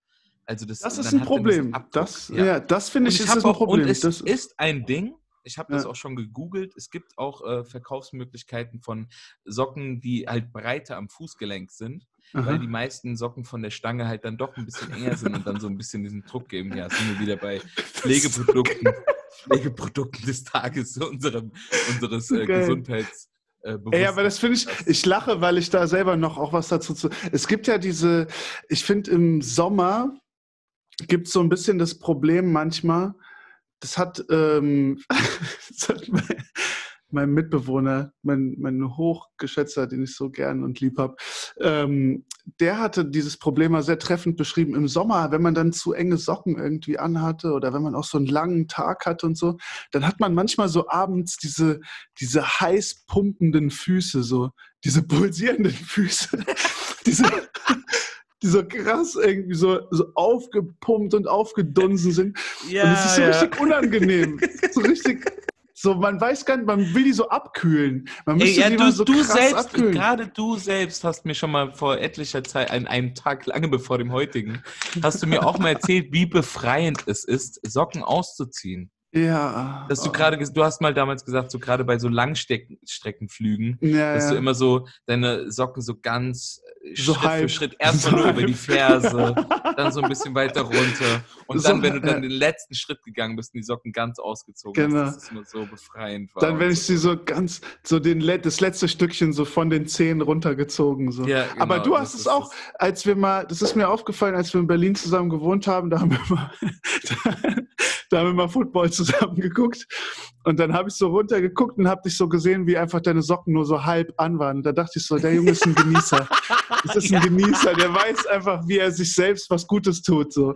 Also das, das ist ein Problem. Das, ja. ja. das finde ich, ich ist ein Problem. Und es das ist ein Ding, ich habe ja. das auch schon gegoogelt. Es gibt auch äh, Verkaufsmöglichkeiten von Socken, die halt breiter am Fußgelenk sind, Aha. weil die meisten Socken von der Stange halt dann doch ein bisschen enger sind und dann so ein bisschen diesen Druck geben. Ja, sind wir wieder bei Pflegeprodukten, Pflegeprodukten des Tages unserem, unseres äh, Gesundheits. Äh, Ey, aber das finde ich, ich lache, weil ich da selber noch auch was dazu zu. Es gibt ja diese, ich finde im Sommer gibt es so ein bisschen das Problem manchmal, das hat, ähm, das hat mein, Mitbewohner, mein, mein Hochgeschätzter, den ich so gern und lieb habe, ähm, der hatte dieses Problem mal sehr treffend beschrieben. Im Sommer, wenn man dann zu enge Socken irgendwie anhatte oder wenn man auch so einen langen Tag hatte und so, dann hat man manchmal so abends diese, diese heiß pumpenden Füße, so diese pulsierenden Füße. diese, die so krass irgendwie so, so aufgepumpt und aufgedunsen sind. Ja, und es ist so ja. richtig unangenehm. so richtig. So, man weiß gar nicht, man will die so abkühlen. Man müsste Ey, ja, die du, so du selbst, abkühlen. gerade du selbst hast mir schon mal vor etlicher Zeit, an einem Tag lange bevor dem heutigen, hast du mir auch mal erzählt, wie befreiend es ist, Socken auszuziehen. Ja. Dass du gerade, du hast mal damals gesagt, so gerade bei so Langstreckenflügen, ja, dass ja. du immer so deine Socken so ganz äh, so Schritt halb. für Schritt erstmal so nur halb. über die Ferse, dann so ein bisschen weiter runter und so, dann, wenn du dann den letzten Schritt gegangen bist und die Socken ganz ausgezogen genau. hast, dass es immer so befreiend war. Dann, wenn ich sie so ganz, so den, das letzte Stückchen so von den Zehen runtergezogen. So. Ja, genau, Aber du hast es auch, als wir mal, das ist mir aufgefallen, als wir in Berlin zusammen gewohnt haben, da haben wir mal, da haben wir mal Football zusammen geguckt. Und dann habe ich so runtergeguckt und habe dich so gesehen, wie einfach deine Socken nur so halb an waren. Da dachte ich so, der Junge ist ein Genießer. Das ist ein. Genießer, der weiß einfach, wie er sich selbst was Gutes tut. So.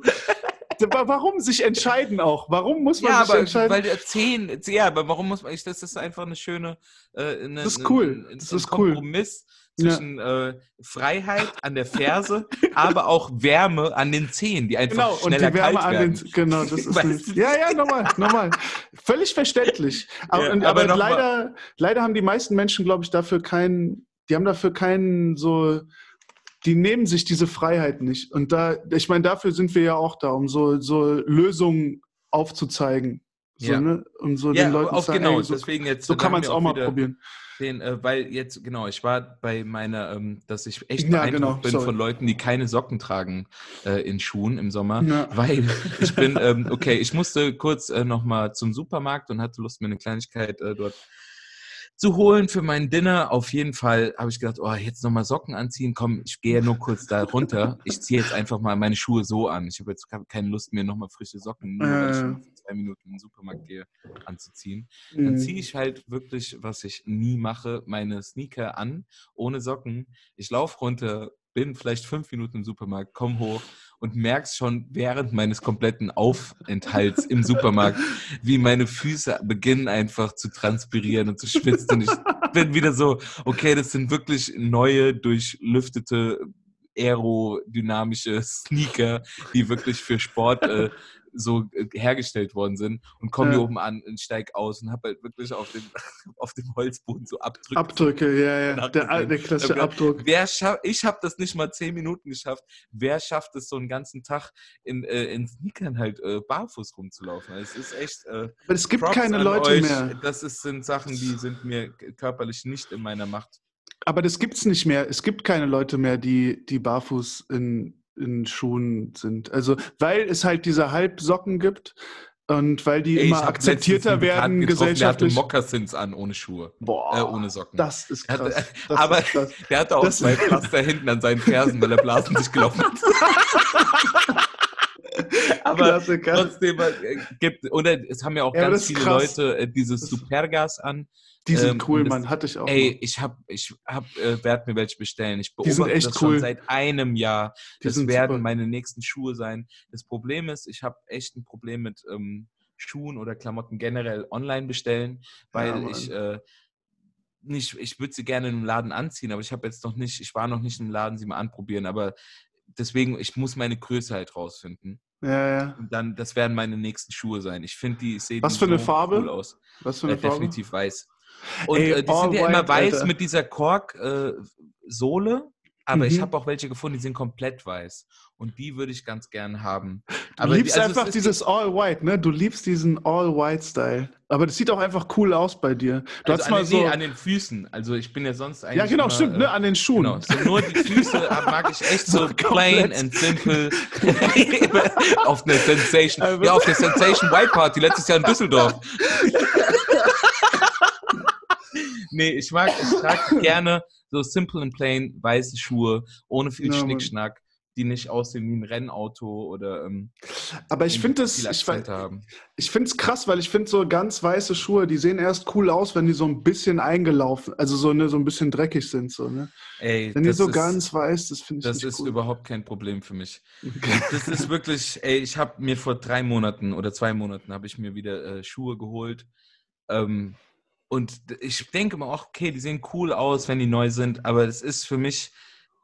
Warum sich entscheiden auch? Warum muss man ja, sich aber, entscheiden? Weil zehn, ja, aber warum muss man, das ist einfach eine schöne, äh, eine, das ist cool. Ein, das ist Kompromiss. Cool zwischen ja. äh, Freiheit an der Ferse, aber auch Wärme an den Zehen, die einfach genau, schneller und die Wärme kalt werden. Den, genau, das ist nicht, ja, ja, nochmal, nochmal. völlig verständlich. Aber, Ja, und, aber aber mal- leider, leider haben die meisten Menschen, glaube ich, dafür keinen, die haben dafür keinen so, die nehmen sich diese Freiheit nicht. Und da, ich meine, dafür sind wir ja auch da, um so, so Lösungen aufzuzeigen. So, Ja. ne? Und so Ja, den Leuten auf sagen, genau. ey, so, Deswegen jetzt. so kann man es wir auch mal probieren. Den, äh, weil jetzt, genau, ich war bei meiner, ähm, dass ich echt Ja, beeindruckt genau, bin sorry. von Leuten, die keine Socken tragen äh, in Schuhen im Sommer. Ja. Weil ich bin, ähm, okay, ich musste kurz äh, nochmal zum Supermarkt und hatte Lust, mir eine Kleinigkeit äh, dort zu holen für mein Dinner. Auf jeden Fall habe ich gedacht, oh, jetzt nochmal Socken anziehen. Komm, ich gehe ja nur kurz da runter. Ich ziehe jetzt einfach mal meine Schuhe so an. Ich habe jetzt keine Lust, mir nochmal frische Socken, nur Äh. Zwei Minuten in den Supermarkt gehe, anzuziehen. Dann Mhm. ziehe ich halt wirklich, was ich nie mache, meine Sneaker an, ohne Socken. Ich laufe runter, bin vielleicht fünf Minuten im Supermarkt, komm hoch und merkst schon während meines kompletten Aufenthalts im Supermarkt, wie meine Füße beginnen einfach zu transpirieren und zu schwitzen. Und ich bin wieder so, okay, das sind wirklich neue, durchlüftete, aerodynamische Sneaker, die wirklich für Sport äh, so äh, hergestellt worden sind und komme Ja. hier oben an und steig aus und habe halt wirklich auf dem, auf dem Holzboden so Abdrücke. Abdrücke, ja, ja. Der, der klassische gedacht, Abdruck. Wer ich habe das nicht mal zehn Minuten geschafft. Wer schafft es so einen ganzen Tag in, äh, in Sneakern halt äh, barfuß rumzulaufen? Also Es ist echt. Äh, Aber es gibt Props keine Leute euch. mehr. Das ist, sind Sachen, die sind mir körperlich nicht in meiner Macht. Aber das gibt's nicht mehr. Es gibt keine Leute mehr, die, die barfuß in, in Schuhen sind. Also, weil es halt diese Halbsocken gibt und weil die Ey, immer akzeptierter werden gesellschaftlich. Der hatte Mokassins an ohne Schuhe, Boah, äh, ohne Socken. das ist Er hatte- krass. Das aber- ist krass. Der hatte auch Das- zwei Pflaster hinten an seinen Fersen, weil er Blasen sich gelaufen hat. aber Klassiker. trotzdem äh, gibt, oder es haben ja auch Ja, ganz viele krass. Leute äh, dieses Supergas an. Die sind ähm, cool, das- Mann. Hatte ich auch. Ey, mal. ich hab, ich hab, äh, werd mir welche bestellen. Ich Die sind beobachte echt das cool. schon seit einem Jahr. Die Das werden super. meine nächsten Schuhe sein. Das Problem ist, ich habe echt ein Problem mit ähm, Schuhen oder Klamotten generell online bestellen, weil Mann. ich äh, nicht, ich würde sie gerne im Laden anziehen, aber ich habe jetzt noch nicht, ich war noch nicht im Laden, sie mal anprobieren, aber deswegen, ich muss meine Größe halt rausfinden. Ja, ja. Und dann, das werden meine nächsten Schuhe sein. Ich finde die, ich sehe Was für eine so Farbe? cool aus. Was für Äh, eine Farbe? definitiv weiß. Und Ey, äh, die sind ja immer weiß Alter. mit dieser Kork-Sohle. Aber ich Mhm. habe auch welche gefunden, die sind komplett weiß. Und die würde ich ganz gern haben. Du Aber die- liebst also es einfach ist dieses All-White, ne? Du liebst diesen All-White-Style. Aber das sieht auch einfach cool aus bei dir. Du also hast mal den, so. nee, an den Füßen. Also ich bin ja sonst eigentlich. ja, genau, immer, stimmt, äh, ne? An den Schuhen. Genau, so nur die Füße mag ich echt so plain and simple. auf eine Sensation. Also- Ja, auf der Sensation White Party letztes Jahr in Düsseldorf. nee, ich mag, ich trage gerne so simple and plain weiße Schuhe, ohne viel Ja. Schnickschnack, die nicht aussehen wie ein Rennauto oder ähm, Aber ich finde es, ich, ich finde es krass, weil ich finde so ganz weiße Schuhe, die sehen erst cool aus, wenn die so ein bisschen eingelaufen, also so, ne, so ein bisschen dreckig sind. So, ne? Ey, Wenn die so ist, ganz weiß, das finde ich Das ist cool. überhaupt kein Problem für mich. Das ist wirklich, ey, ich habe mir vor drei Monaten oder zwei Monaten habe ich mir wieder äh, Schuhe geholt. Ähm, und ich denke mal auch, okay, die sehen cool aus, wenn die neu sind, aber es ist für mich,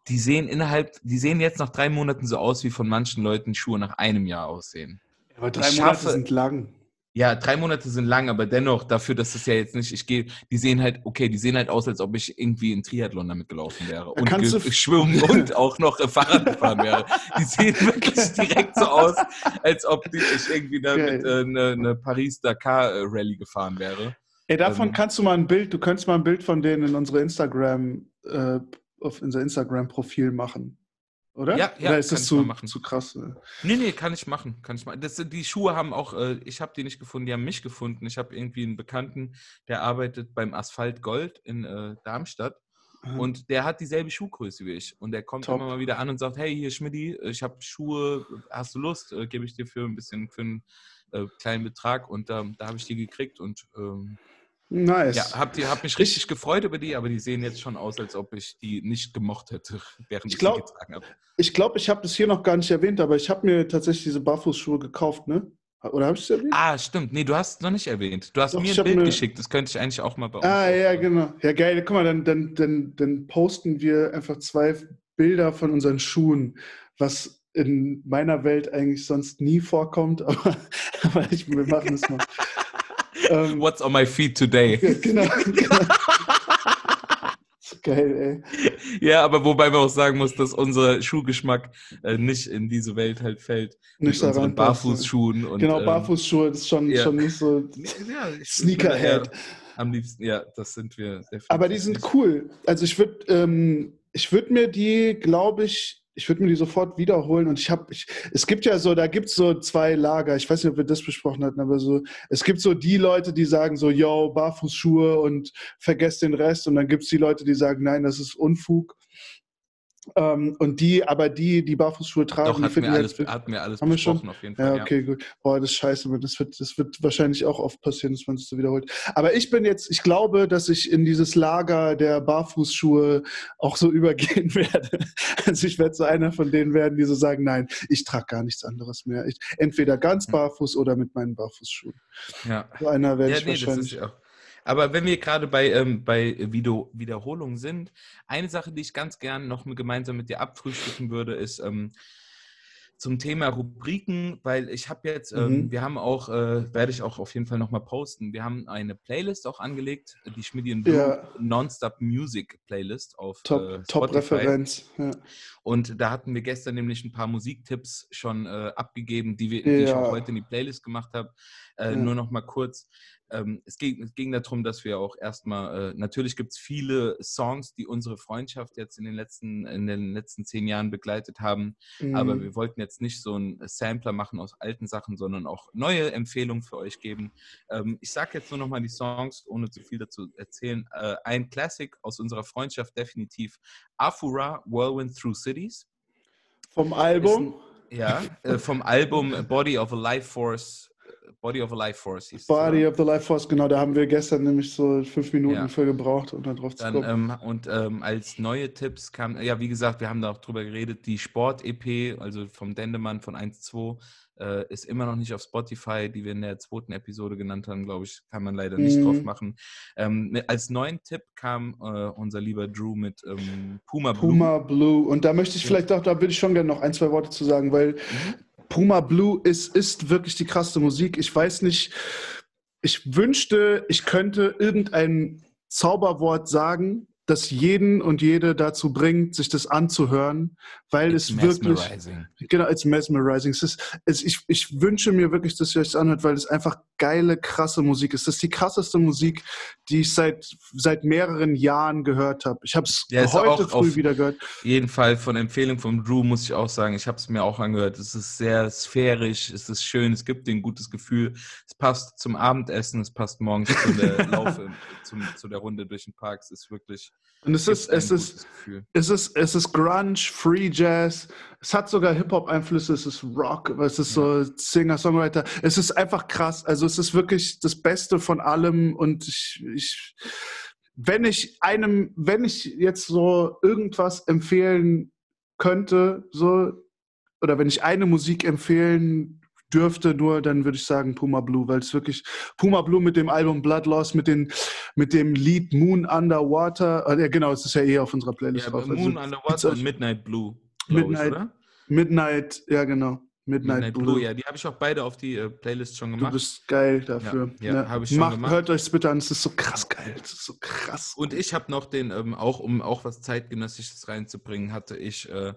die sehen innerhalb, die sehen jetzt nach drei Monaten so aus, wie von manchen Leuten Schuhe nach einem Jahr aussehen. Aber drei drei Monate Monate sind lang. Ja, drei Monate sind lang, aber dennoch dafür, dass es ja jetzt nicht, ich gehe, die sehen halt, okay, die sehen halt aus, als ob ich irgendwie in Triathlon damit gelaufen wäre und ge- schwimmen und auch noch äh, Fahrrad gefahren wäre. Die sehen wirklich direkt so aus, als ob ich irgendwie damit äh, eine, eine Paris-Dakar-Rallye gefahren wäre. Ey, davon Ähm, kannst du mal ein Bild, du könntest mal ein Bild von denen in unsere Instagram, äh, auf unser Instagram-Profil machen. Oder? Ja, ja, Oder ist kann das zu, zu krass? ne? Nee, nee, kann ich machen. Kann ich machen. Das, die Schuhe haben auch, äh, ich habe die nicht gefunden, die haben mich gefunden. Ich habe irgendwie einen Bekannten, der arbeitet beim Asphalt Gold in äh, Darmstadt. Aha. Und der hat dieselbe Schuhgröße wie ich. Und der kommt Top. immer mal wieder an und sagt, hey, hier Schmidti, ich habe Schuhe, hast du Lust? Äh, Gebe ich dir für ein bisschen, für einen äh, kleinen Betrag. Und ähm, da habe ich die gekriegt und ähm, nice. ja, habe hab mich richtig gefreut über die, aber die sehen jetzt schon aus, als ob ich die nicht gemocht hätte, während Ich ich, glaub- sie getragen habe. Ich glaube, ich habe das hier noch gar nicht erwähnt, aber ich habe mir tatsächlich diese Barfußschuhe gekauft, ne? Oder habe ich es erwähnt? Ah, stimmt. Nee, du hast es noch nicht erwähnt. Du hast Doch, mir ich ein hab Bild mir- geschickt. Das könnte ich eigentlich auch mal bei uns. Ah, ja, aufschreiben. genau. Ja, geil. Guck mal, dann, dann, dann, dann posten wir einfach zwei Bilder von unseren Schuhen, was in meiner Welt eigentlich sonst nie vorkommt, aber, aber ich, wir machen es mal. ähm, What's on my feet today? Genau. genau. Geil, ey. Ja, aber wobei man auch sagen muss, dass unser Schuhgeschmack äh, nicht in diese Welt halt fällt. Nicht mit unseren Barfußschuhen. Und, genau, ähm, Barfußschuhe ist schon, ja. schon nicht so ja, Sneakerhead. Am liebsten, ja, das sind wir. Aber die sind cool. Also ich würde ähm, würd mir die, glaube ich, ich würde mir die sofort wiederholen und ich habe, es gibt ja so, da gibt es so zwei Lager, ich weiß nicht, ob wir das besprochen hatten, aber so, es gibt so die Leute, die sagen so, yo, Barfußschuhe und vergesst den Rest und dann gibt es die Leute, die sagen, nein, das ist Unfug. Ähm, und die, aber die, die Barfußschuhe tragen, Doch, hatten wir, alles, halt, hatten wir alles haben wir schon? auf jeden Fall. Ja, okay, ja. gut. Boah, das ist scheiße, das wird, das wird wahrscheinlich auch oft passieren, dass man es so wiederholt. Aber ich bin jetzt, ich glaube, dass ich in dieses Lager der Barfußschuhe auch so übergehen werde. Also ich werde so einer von denen werden, die so sagen, nein, ich trage gar nichts anderes mehr. Ich, entweder ganz hm. barfuß oder mit meinen Barfußschuhen. Ja. So einer werde ja, ich nee, wahrscheinlich. Das ist auch aber wenn wir gerade bei, ähm, bei Video Wiederholung sind, eine Sache, die ich ganz gern noch gemeinsam mit dir abfrühstücken würde, ist ähm, zum Thema Rubriken, weil ich habe jetzt, ähm, mhm. wir haben auch, äh, werde ich auch auf jeden Fall nochmal posten, wir haben eine Playlist auch angelegt, die Schmidt Blue ja. Nonstop Music Playlist auf Top, äh, Top Referenz. Ja. Und da hatten wir gestern nämlich ein paar Musiktipps schon äh, abgegeben, die, wir, die ja. ich auch heute in die Playlist gemacht habe. Äh, nur noch mal kurz ähm, es, ging, es ging darum, dass wir auch erstmal, äh, natürlich gibt es viele Songs, die unsere Freundschaft jetzt in den letzten, in den letzten zehn Jahren begleitet haben, mhm. aber wir wollten jetzt nicht so einen Sampler machen aus alten Sachen, sondern auch neue Empfehlungen für euch geben. Ähm, ich sage jetzt nur noch mal die Songs, ohne zu viel dazu erzählen. Äh, ein Classic aus unserer Freundschaft definitiv, Afura, Whirlwind Through Cities. Vom Album? Ja, äh, vom Album Body of a Life Force Body of a Life Force hieß Body es, of the Life Force, genau, da haben wir gestern nämlich so fünf Minuten ja. für gebraucht, um da drauf zu kommen. Ähm, und ähm, als neue Tipps kam, ja, wie gesagt, wir haben da auch drüber geredet, die Sport-EP, also vom Dendemann von 1.2, äh, ist immer noch nicht auf Spotify, die wir in der zweiten Episode genannt haben, glaube ich, kann man leider nicht mhm. drauf machen. Ähm, als neuen Tipp kam äh, unser lieber Drew mit ähm, Puma Blue. Puma Blue. Und da möchte ich vielleicht auch, da würde ich schon gerne noch ein, zwei Worte zu sagen, weil mhm. Puma Blue ist, ist wirklich die krasse Musik. Ich weiß nicht, ich wünschte, ich könnte irgendein Zauberwort sagen, das jeden und jede dazu bringt, sich das anzuhören, weil it's es wirklich genau, it's mesmerizing. Es ist, es, ich, ich wünsche mir wirklich, dass ihr euch das anhört, weil es einfach geile, krasse Musik ist. Das ist die krasseste Musik, die ich seit seit mehreren Jahren gehört habe. Ich habe es ja, heute früh wieder gehört. Jeden Fall von Empfehlung von Drew muss ich auch sagen, ich habe es mir auch angehört. Es ist sehr sphärisch, es ist schön, es gibt dir ein gutes Gefühl. Es passt zum Abendessen, es passt morgens zu der Laufe, zum, zu der Runde durch den Park. Es ist wirklich und es ist, es ist, es ist, es ist Grunge, Free Jazz. Es hat sogar Hip-Hop-Einflüsse. Es ist Rock, es ist so Singer, Songwriter. Es ist einfach krass. Also es ist wirklich das Beste von allem. Und ich, ich, wenn ich einem, wenn ich jetzt so irgendwas empfehlen könnte, so, oder wenn ich eine Musik empfehlen dürfte, nur dann würde ich sagen Puma Blue, weil es wirklich Puma Blue mit dem Album Blood Loss, mit, den, mit dem Lied Moon Underwater, äh, genau, es ist ja eh auf unserer Playlist ja, drauf. Moon also, Underwater und Midnight Blue. Midnight, ich, oder? Midnight, ja genau. Midnight, Midnight Blue. Blue. Ja, die habe ich auch beide auf die äh, Playlist schon gemacht. Du bist geil dafür. Ja, ja, ja. habe ich schon Macht, gemacht. Hört euch bitte an, es ist so krass geil. Es ist so krass. Und ich habe noch den, ähm, auch um auch was zeitgenössisches reinzubringen, hatte ich äh,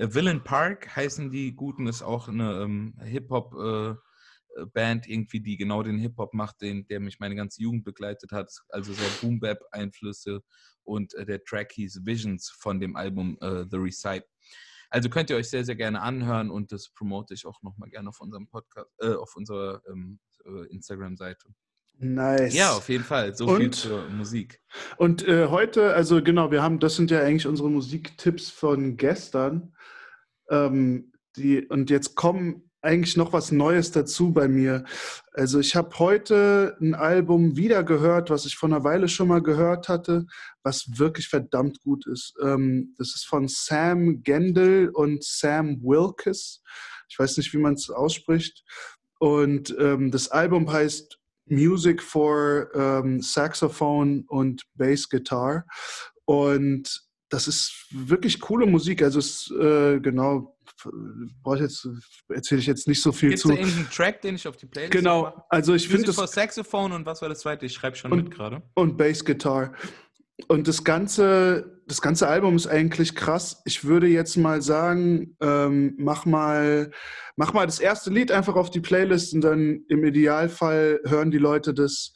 äh, Villain Park heißen die Guten, ist auch eine ähm, Hip-Hop-Band äh, irgendwie, die genau den Hip-Hop macht, den, der mich meine ganze Jugend begleitet hat. Also sehr Boom-Bap-Einflüsse und äh, der Track hieß Visions von dem Album äh, The Recite. Also könnt ihr euch sehr, sehr gerne anhören und das promote ich auch nochmal gerne auf unserem Podcast, äh, auf unserer ähm, äh, Instagram-Seite. Nice. Ja, auf jeden Fall. So und, viel zur Musik. Und äh, heute, also genau, wir haben, das sind ja eigentlich unsere Musiktipps von gestern. Ähm, die, und jetzt kommen eigentlich noch was Neues dazu bei mir. Also ich habe heute ein Album wieder gehört, was ich vor einer Weile schon mal gehört hatte, was wirklich verdammt gut ist. Ähm, das ist von Sam Gendel und Sam Wilkes. Ich weiß nicht, wie man es ausspricht. Und ähm, das Album heißt Music for ähm, Saxophone und Bass Guitar. Und das ist wirklich coole Musik. Also es ist äh, genau brauche jetzt, erzähle ich jetzt nicht so viel Gibt's zu. da irgendeinen Track, den ich auf die Playlist Genau, mache? also ich finde das for Saxophone und was war das zweite? Ich schreibe schon Und- mit gerade. und Bass Guitar. Und das ganze, das ganze Album ist eigentlich krass. Ich würde jetzt mal sagen, ähm, mach mal, mach mal das erste Lied einfach auf die Playlist und dann im Idealfall hören die Leute das,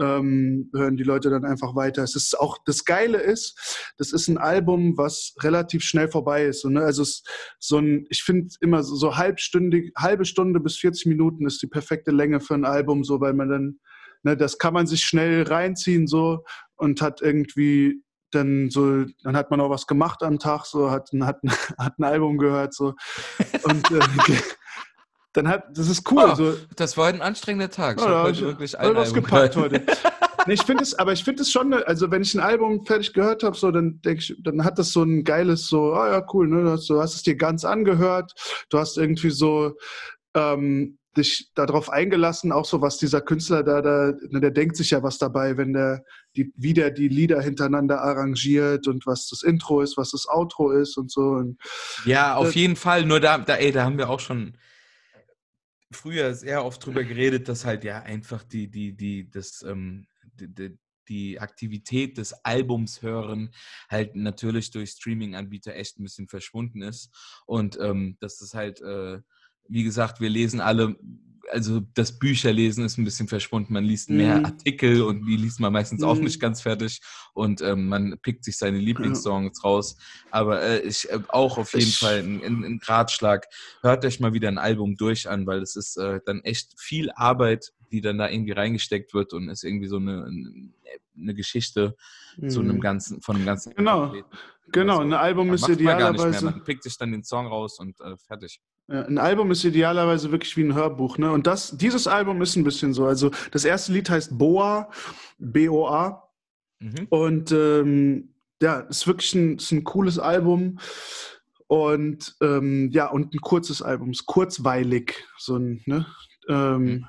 ähm, hören die Leute dann einfach weiter. Es ist auch das Geile ist, das ist ein Album, was relativ schnell vorbei ist. Und, ne, also es so ein, ich finde immer so, so halbstündig, halbe Stunde bis 40 Minuten ist die perfekte Länge für ein Album, so weil man dann, ne, das kann man sich schnell reinziehen so und hat irgendwie dann so, dann hat man auch was gemacht am Tag, so hat, ein- hat, hat ein Album gehört so und äh, dann hat, das ist cool. Oh, so, Das war ein anstrengender Tag. Ich Ja, habe heute ich- wirklich ein was Album gepackt heute. nee, ich finde es, aber ich finde es schon, also wenn ich ein Album fertig gehört habe, so dann denke ich, dann hat das so ein geiles, so, ah ja, cool, ne? Du hast, du hast es dir ganz angehört, du hast irgendwie so ähm, dich darauf eingelassen, auch so, was dieser Künstler da, da, ne, der denkt sich ja was dabei, wenn der die, wieder die Lieder hintereinander arrangiert und was das Intro ist, was das Outro ist und so. Und Ja, auf Das- jeden Fall. Nur da, da, ey, da haben wir auch schon früher sehr oft drüber geredet, dass halt ja einfach die, die, die, das, ähm, die, die, die Aktivität des Albums hören halt natürlich durch Streaming-Anbieter echt ein bisschen verschwunden ist. Und ähm, dass das halt, äh, wie gesagt, wir lesen alle, also das Bücherlesen ist ein bisschen verschwunden. Man liest mehr Mhm. Artikel und die liest man meistens auch Mhm. nicht ganz fertig. Und ähm, man pickt sich seine Lieblingssongs raus. Aber äh, ich äh, auch auf jeden Ich- Fall ein, Ratschlag. Hört euch mal wieder ein Album durch an, weil es ist äh, dann echt viel Arbeit, die dann da irgendwie reingesteckt wird und ist irgendwie so eine, eine Geschichte zu einem ganzen, von einem ganzen. Mhm. Genau. Interpreten. Genau, Also, ein Album ja, ist mehr. idealerweise. Man pickt sich dann den Song raus und äh, fertig. Ein Album ist idealerweise wirklich wie ein Hörbuch, ne? Und das, dieses Album ist ein bisschen so. Also das erste Lied heißt Boa, B-O-A. Mhm. Und ähm, ja, ist wirklich ein, ist ein cooles Album. Und ähm, ja, und ein kurzes Album, ist kurzweilig. So ein, ne? Ähm, Mhm.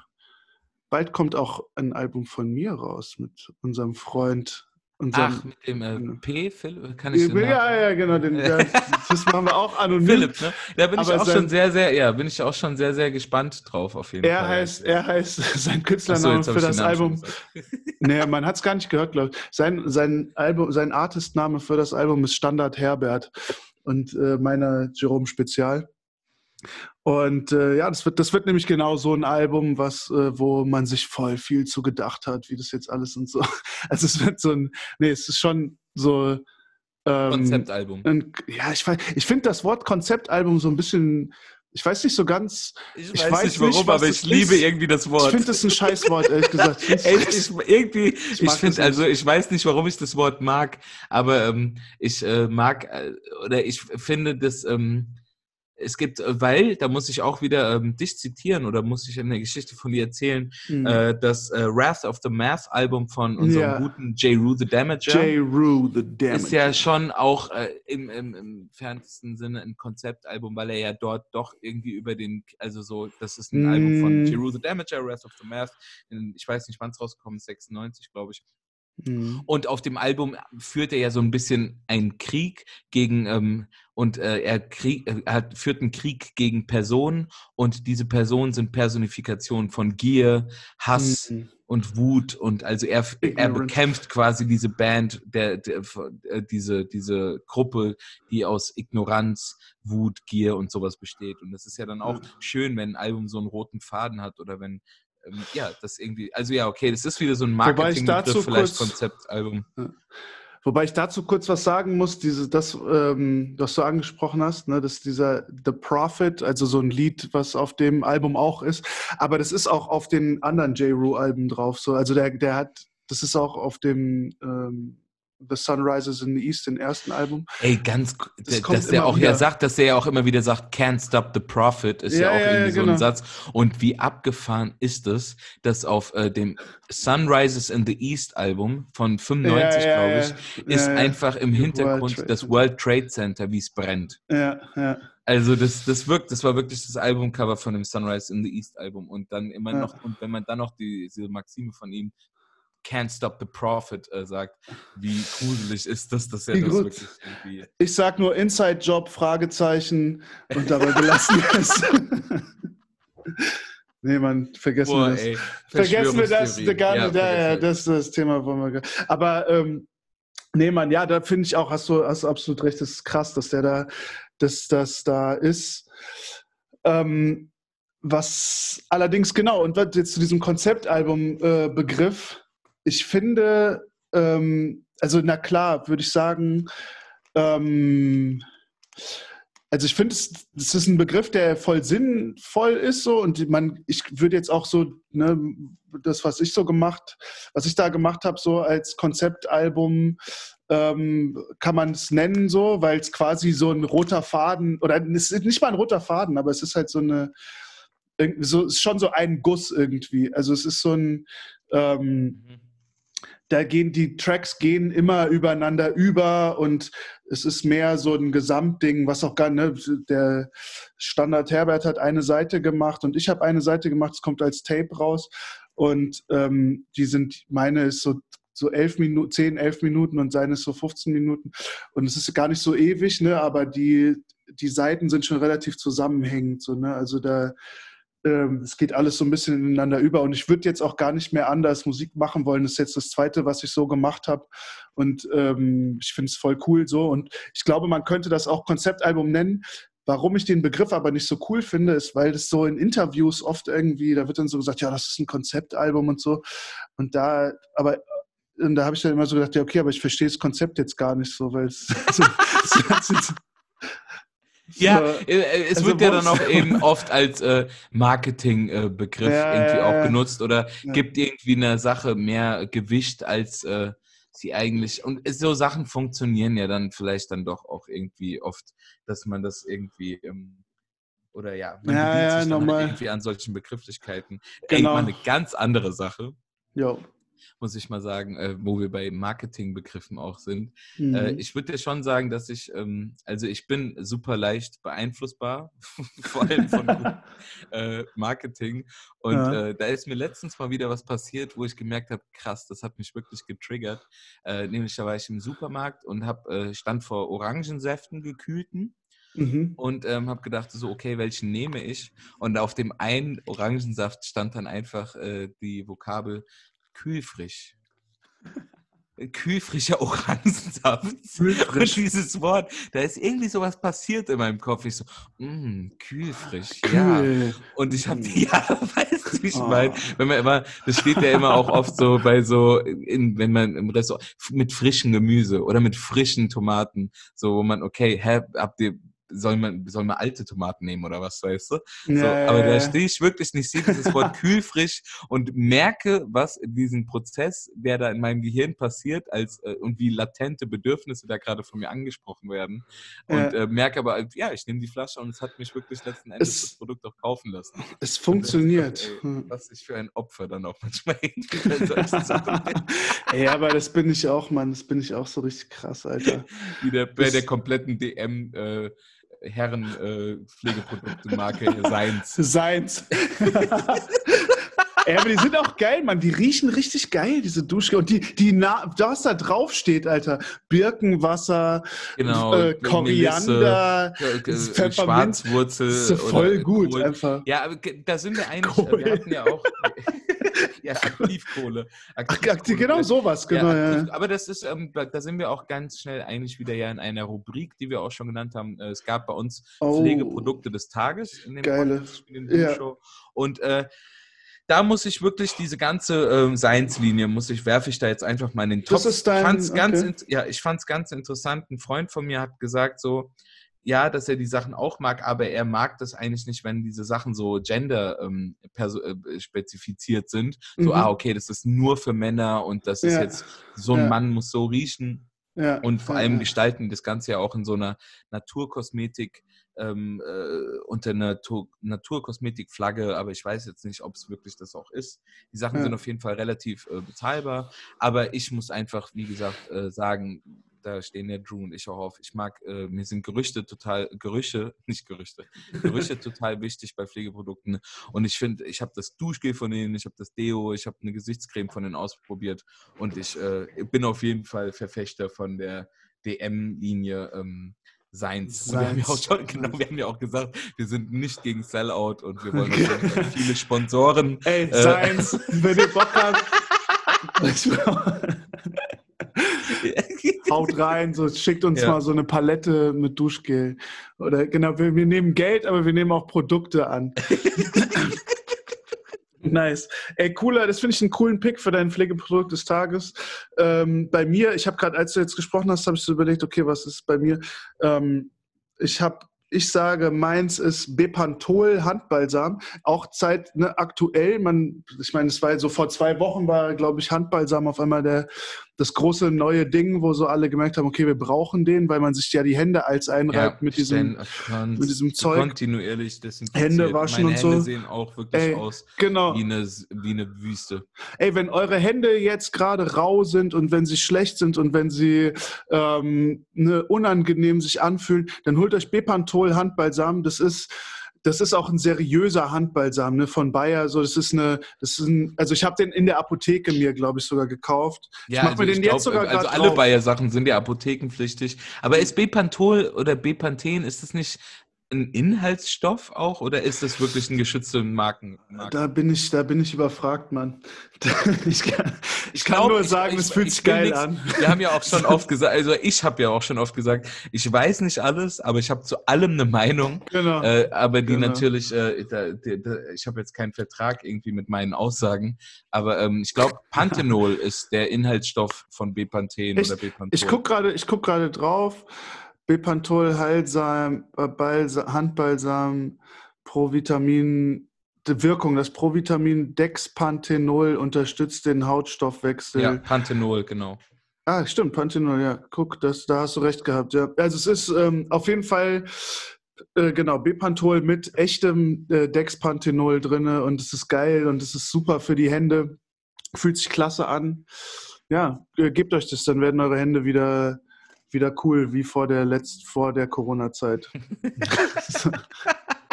Bald kommt auch ein Album von mir raus mit unserem Freund. Ach, mit dem äh, Genau. P, Philipp, kann ich den ja, ja, genau. Den, das, das machen wir auch anonym. Philipp, ne? Da bin ich Aber auch sein- schon sehr, sehr, ja, bin ich auch schon sehr, sehr gespannt drauf, auf jeden Er Fall. heißt, er heißt, sein so, Künstlername hab für ich das Album. Nee, man hat es gar nicht gehört, glaube ich. Sein, sein, Album, sein Artistname für das Album ist Standard Herbert und äh, meiner Jerome Spezial. Und äh, ja, das wird, das wird nämlich genau so ein Album, was, äh, wo man sich voll viel zu gedacht hat, wie das jetzt alles und so. Also es wird so ein, nee, es ist schon so. Ähm, Konzeptalbum. ein, ja, ich, weiß- ich finde das Wort Konzeptalbum so ein bisschen, ich weiß nicht so ganz, Ich ich weiß, weiß nicht warum, nicht, aber ich liebe ist. irgendwie das ich Wort. finde das ein Scheißwort, ehrlich gesagt. Ich Ey, ich, irgendwie, ich, das finde, also ich weiß nicht, warum ich das Wort mag, aber ähm, ich äh, mag äh, oder ich finde, dass ähm, es gibt, äh, weil, da muss ich auch wieder ähm, dich zitieren oder muss ich eine Geschichte von dir erzählen, Hm. äh, das äh, Wrath of the Math Album von unserem Ja. guten J. Rue the Damager. J. Rue, the Damage. ist ja schon auch äh, im, im, im fernsten Sinne ein Konzeptalbum, weil er ja dort doch irgendwie über den, also so, das ist ein Mm. Album von Jeru the Damager, Wrath of the Math, in, ich weiß nicht, wann es rausgekommen ist, 96, glaube ich. Hm. Und auf dem Album führt er ja so ein bisschen einen Krieg gegen, ähm, und äh, er, Krieg, äh, er hat, führt einen Krieg gegen Personen und diese Personen sind Personifikationen von Gier, Hass, Hm. und Wut und also er, er bekämpft quasi diese Band, der, der, äh, diese, diese Gruppe, die aus Ignoranz, Wut, Gier und sowas besteht. Und das ist ja dann auch Ja. schön, wenn ein Album so einen roten Faden hat oder wenn, ähm, ja, das irgendwie, also ja, okay, das ist wieder so ein Marketingbegriff, vielleicht Konzeptalbum. Wobei ich dazu kurz was sagen muss, diese, das, ähm, was du angesprochen hast, ne, dass dieser The Prophet, also so ein Lied, was auf dem Album auch ist, aber das ist auch auf den anderen J. Rue-Alben drauf. So. Also der, der hat, das ist auch auf dem ähm, The Sun Rises in the East, dem ersten Album. Ey, ganz, Das dass der auch wieder. ja sagt, dass er ja auch immer wieder sagt, can't stop the prophet, ist ja, Ja, auch ja, irgendwie ja, so genau. ein Satz. Und wie abgefahren ist es, dass auf äh, dem Sunrises in the East Album von 95, Ja, ja, glaube ich, ist einfach im World Hintergrund Trade das. World Trade Center, wie es brennt. Ja, ja. Also das, das wirkt, das war wirklich das Albumcover von dem Sunrise in the East Album. Und dann immer noch, und wenn man dann noch die, diese Maxime von ihm Can't Stop the Prophet äh, sagt, wie gruselig ist das, dass er das wirklich irgendwie. Ich sag nur Inside Job, Fragezeichen und dabei belassen wir es. nee, man, vergessen wir das. Vergessen wir das, gar, Ja, ja, ja, das ist das Thema, wollen wir. Aber ähm, nee, Mann, ja, da finde ich auch, hast du, hast absolut recht, das ist krass, dass der da, dass das da ist. Ähm, was allerdings genau, und was jetzt zu diesem Konzeptalbum-Begriff, ich finde, ähm, also na klar, würde ich sagen, ähm, also ich finde, es, ist ein Begriff, der voll sinnvoll ist so und man, ich würde jetzt auch so, ne, das, was ich so gemacht, was ich da gemacht habe, so als Konzeptalbum, ähm, kann man es nennen so, weil es quasi so ein roter Faden, oder es ist nicht mal ein roter Faden, aber es ist halt so eine, so, ist schon so ein Guss irgendwie. Also es ist so ein, ähm, Mhm. Da gehen die Tracks gehen immer übereinander über und es ist mehr so ein Gesamtding, was auch gar ne, der Standard Herbert hat eine Seite gemacht und ich habe eine Seite gemacht, es kommt als Tape raus und ähm, die sind, meine ist so so elf Minuten, zehn, elf Minuten und seine ist so 15 Minuten und es ist gar nicht so ewig, ne, aber die die Seiten sind schon relativ zusammenhängend, so ne, also da es geht alles so ein bisschen ineinander über und ich würde jetzt auch gar nicht mehr anders Musik machen wollen. Das ist jetzt das Zweite, was ich so gemacht habe und ähm, ich finde es voll cool so und ich glaube, man könnte das auch Konzeptalbum nennen. Warum ich den Begriff aber nicht so cool finde, ist, weil das so in Interviews oft irgendwie, da wird dann so gesagt, ja, das ist ein Konzeptalbum und so und da, aber und da habe ich dann immer so gedacht, ja, okay, aber ich verstehe das Konzept jetzt gar nicht so, weil es, Ja, So. äh, äh, es Also wird ja dann auch eben oft als äh, Marketing-Begriff Ja, irgendwie ja, auch ja. genutzt oder Ja. gibt irgendwie einer Sache mehr Gewicht, als äh, sie eigentlich. Und so Sachen funktionieren ja dann vielleicht dann doch auch irgendwie oft, dass man das irgendwie. Ähm, oder ja, man Ja, ja, sich dann halt irgendwie an solchen Begrifflichkeiten. Genau. Irgendwann eine ganz andere Sache, Jo. Muss ich mal sagen, äh, wo wir bei Marketingbegriffen auch sind. Mhm. Äh, ich würde dir schon sagen, dass ich, ähm, also ich bin super leicht beeinflussbar, vor allem von äh, Marketing. Und Ja. äh, da ist mir letztens mal wieder was passiert, wo ich gemerkt habe, krass, das hat mich wirklich getriggert. Äh, nämlich da war ich im Supermarkt und hab, äh, stand vor Orangensäften gekühlten Mhm. und ähm, habe gedacht, so, okay, welchen nehme ich? Und auf dem einen Orangensaft stand dann einfach äh, die Vokabel kühlfrisch. Kühlfrischer Orangensaft. Und dieses Wort, da ist irgendwie sowas passiert in meinem Kopf. Ich so, mm, kühlfrisch, ja. Kühl. Und ich habe die, ja, weißt du, ich Oh. meine? Wenn man immer, das steht ja immer auch oft so bei so, in, wenn man im Restaurant, mit frischem Gemüse oder mit frischen Tomaten, so, wo man, okay, hä, habt ihr, soll man, soll man alte Tomaten nehmen oder was, weißt du? So, Ja, aber ja, da ja. stehe ich wirklich nicht, sehe dieses Wort kühlfrisch und merke, was in diesem Prozess, der da in meinem Gehirn passiert, als äh, und wie latente Bedürfnisse da gerade von mir angesprochen werden. Und Ja. äh, merke aber, ja, ich nehme die Flasche und es hat mich wirklich letzten Endes Es- das Produkt auch kaufen lassen. Es funktioniert. Ey, Hm. was ich für ein Opfer dann auch manchmal. Ey, aber das bin ich auch, Mann. Das bin ich auch so richtig krass, Alter. Wie der, bei der kompletten DM äh, Herren äh, Pflegeprodukte-Marke Seins. Seins. Ey, aber die sind auch geil, Mann. Die riechen richtig geil, diese Duschgel. Und die, die Na was da drauf steht, Alter. Birkenwasser, Genau. äh, Koriander, Melisse, äh, Pfefferminz. Schwarzwurzel. Das ist voll gut, Kohl. einfach. Ja, aber da sind wir eigentlich, Kohl. wir hatten ja auch ja, Aktivkohle. Ach, genau sowas, genau, ja, ja. aktiv, Aber das ist, ähm, da da sind wir auch ganz schnell eigentlich wieder ja in einer Rubrik, die wir auch schon genannt haben. Äh, Es gab bei uns Oh. Pflegeprodukte des Tages in dem Geile. Podcast, in dem Ja. Show. Und äh, da muss ich wirklich diese ganze ähm, Seinslinie, muss ich, werfe ich da jetzt einfach mal in den Topf. Das ist dein- fand's ganz, okay. int- ja, ich fand es ganz interessant. Ein Freund von mir hat gesagt so, ja, dass er die Sachen auch mag, aber er mag das eigentlich nicht, wenn diese Sachen so gender ähm, äh, spezifiziert sind. So, Mhm. ah, okay, das ist nur für Männer und das ist Ja. jetzt, so ein Ja. Mann muss so riechen. ja. Und vor allem gestalten das Ganze ja auch in so einer Naturkosmetik, ähm, äh, unter einer Tu- Naturkosmetikflagge, aber ich weiß jetzt nicht, ob es wirklich das auch ist. Die Sachen Ja. sind auf jeden Fall relativ äh, bezahlbar, aber ich muss einfach, wie gesagt, äh, sagen, da stehen ja Drew und ich auch auf. Ich mag, äh, mir sind Gerüchte total, Gerüche, nicht Gerüchte, Gerüche total wichtig bei Pflegeprodukten. Und ich finde, ich habe das Duschgel von denen, ich habe das Deo, ich habe eine Gesichtscreme von denen ausprobiert und ich äh, bin auf jeden Fall Verfechter von der DM-Linie. Ähm, Seins. Wir haben, ja auch schon, genau, wir haben ja auch gesagt, wir sind nicht gegen Sellout und wir wollen viele Sponsoren. Ey, äh, Seins, wenn ihr Bock habt. Haut rein, so schickt uns ja. mal so eine Palette mit Duschgel. Oder genau, wir, wir nehmen Geld, aber wir nehmen auch Produkte an. Nice. Ey, cooler, das finde ich einen coolen Pick für dein Pflegeprodukt des Tages. Ähm, bei mir, ich habe gerade, als du jetzt gesprochen hast, habe ich so überlegt, okay, was ist bei mir? Ähm, ich habe ich sage, meins ist Bepantol Handbalsam. Auch Zeit ne, aktuell. Man, ich meine, es war so vor zwei Wochen war, glaube ich, Handbalsam auf einmal der, das große neue Ding, wo so alle gemerkt haben, okay, wir brauchen den, weil man sich ja die Hände als einreibt ja, mit, diesem, mit diesem Zeug. Kontinuierlich desinfiziert. Hände waschen Meine und so. Hände sehen auch wirklich Ey, aus genau. wie, eine, wie eine Wüste. Ey, wenn eure Hände jetzt gerade rau sind und wenn sie schlecht sind und wenn sie ähm, ne, unangenehm sich anfühlen, dann holt euch Bepantol Handbalsam. Das ist das ist auch ein seriöser Handbalsam ne, von Bayer. So, das ist eine, das ist ein, also ich habe den in der Apotheke mir, glaube ich, sogar gekauft. Ja, ich also mir den glaub, jetzt sogar Also alle Bayer-Sachen sind ja apothekenpflichtig. Aber ist Bepantol oder Bepanthen, ist das nicht ein Inhaltsstoff auch oder ist das wirklich ein geschützter Marken, Marken? Da bin ich, da bin ich überfragt, Mann. ich kann, ich kann glaub, nur sagen, es fühlt sich geil nix, an. Wir haben ja auch schon oft gesagt, also ich habe ja auch schon oft gesagt, ich weiß nicht alles, aber ich habe zu allem eine Meinung. Genau. Äh, aber die genau. natürlich, äh, da, da, ich habe jetzt keinen Vertrag irgendwie mit meinen Aussagen, aber ähm, ich glaube, Panthenol ist der Inhaltsstoff von Bepanthen oder Bepanthen. Ich gucke gerade, ich guck gerade drauf. Bepantol, Heilsam, Handbalsam, Provitamin, die Wirkung, das Provitamin Dexpanthenol unterstützt den Hautstoffwechsel. Ja, Panthenol, genau. Ah, stimmt, Panthenol, ja. Guck, das, da hast du recht gehabt. Ja. Also es ist ähm, auf jeden Fall äh, genau, Bepantol mit echtem äh, Dexpanthenol drin und es ist geil und es ist super für die Hände. Fühlt sich klasse an. Ja, äh, gebt euch das, dann werden eure Hände wieder wieder cool wie vor der letzt vor der Corona-Zeit.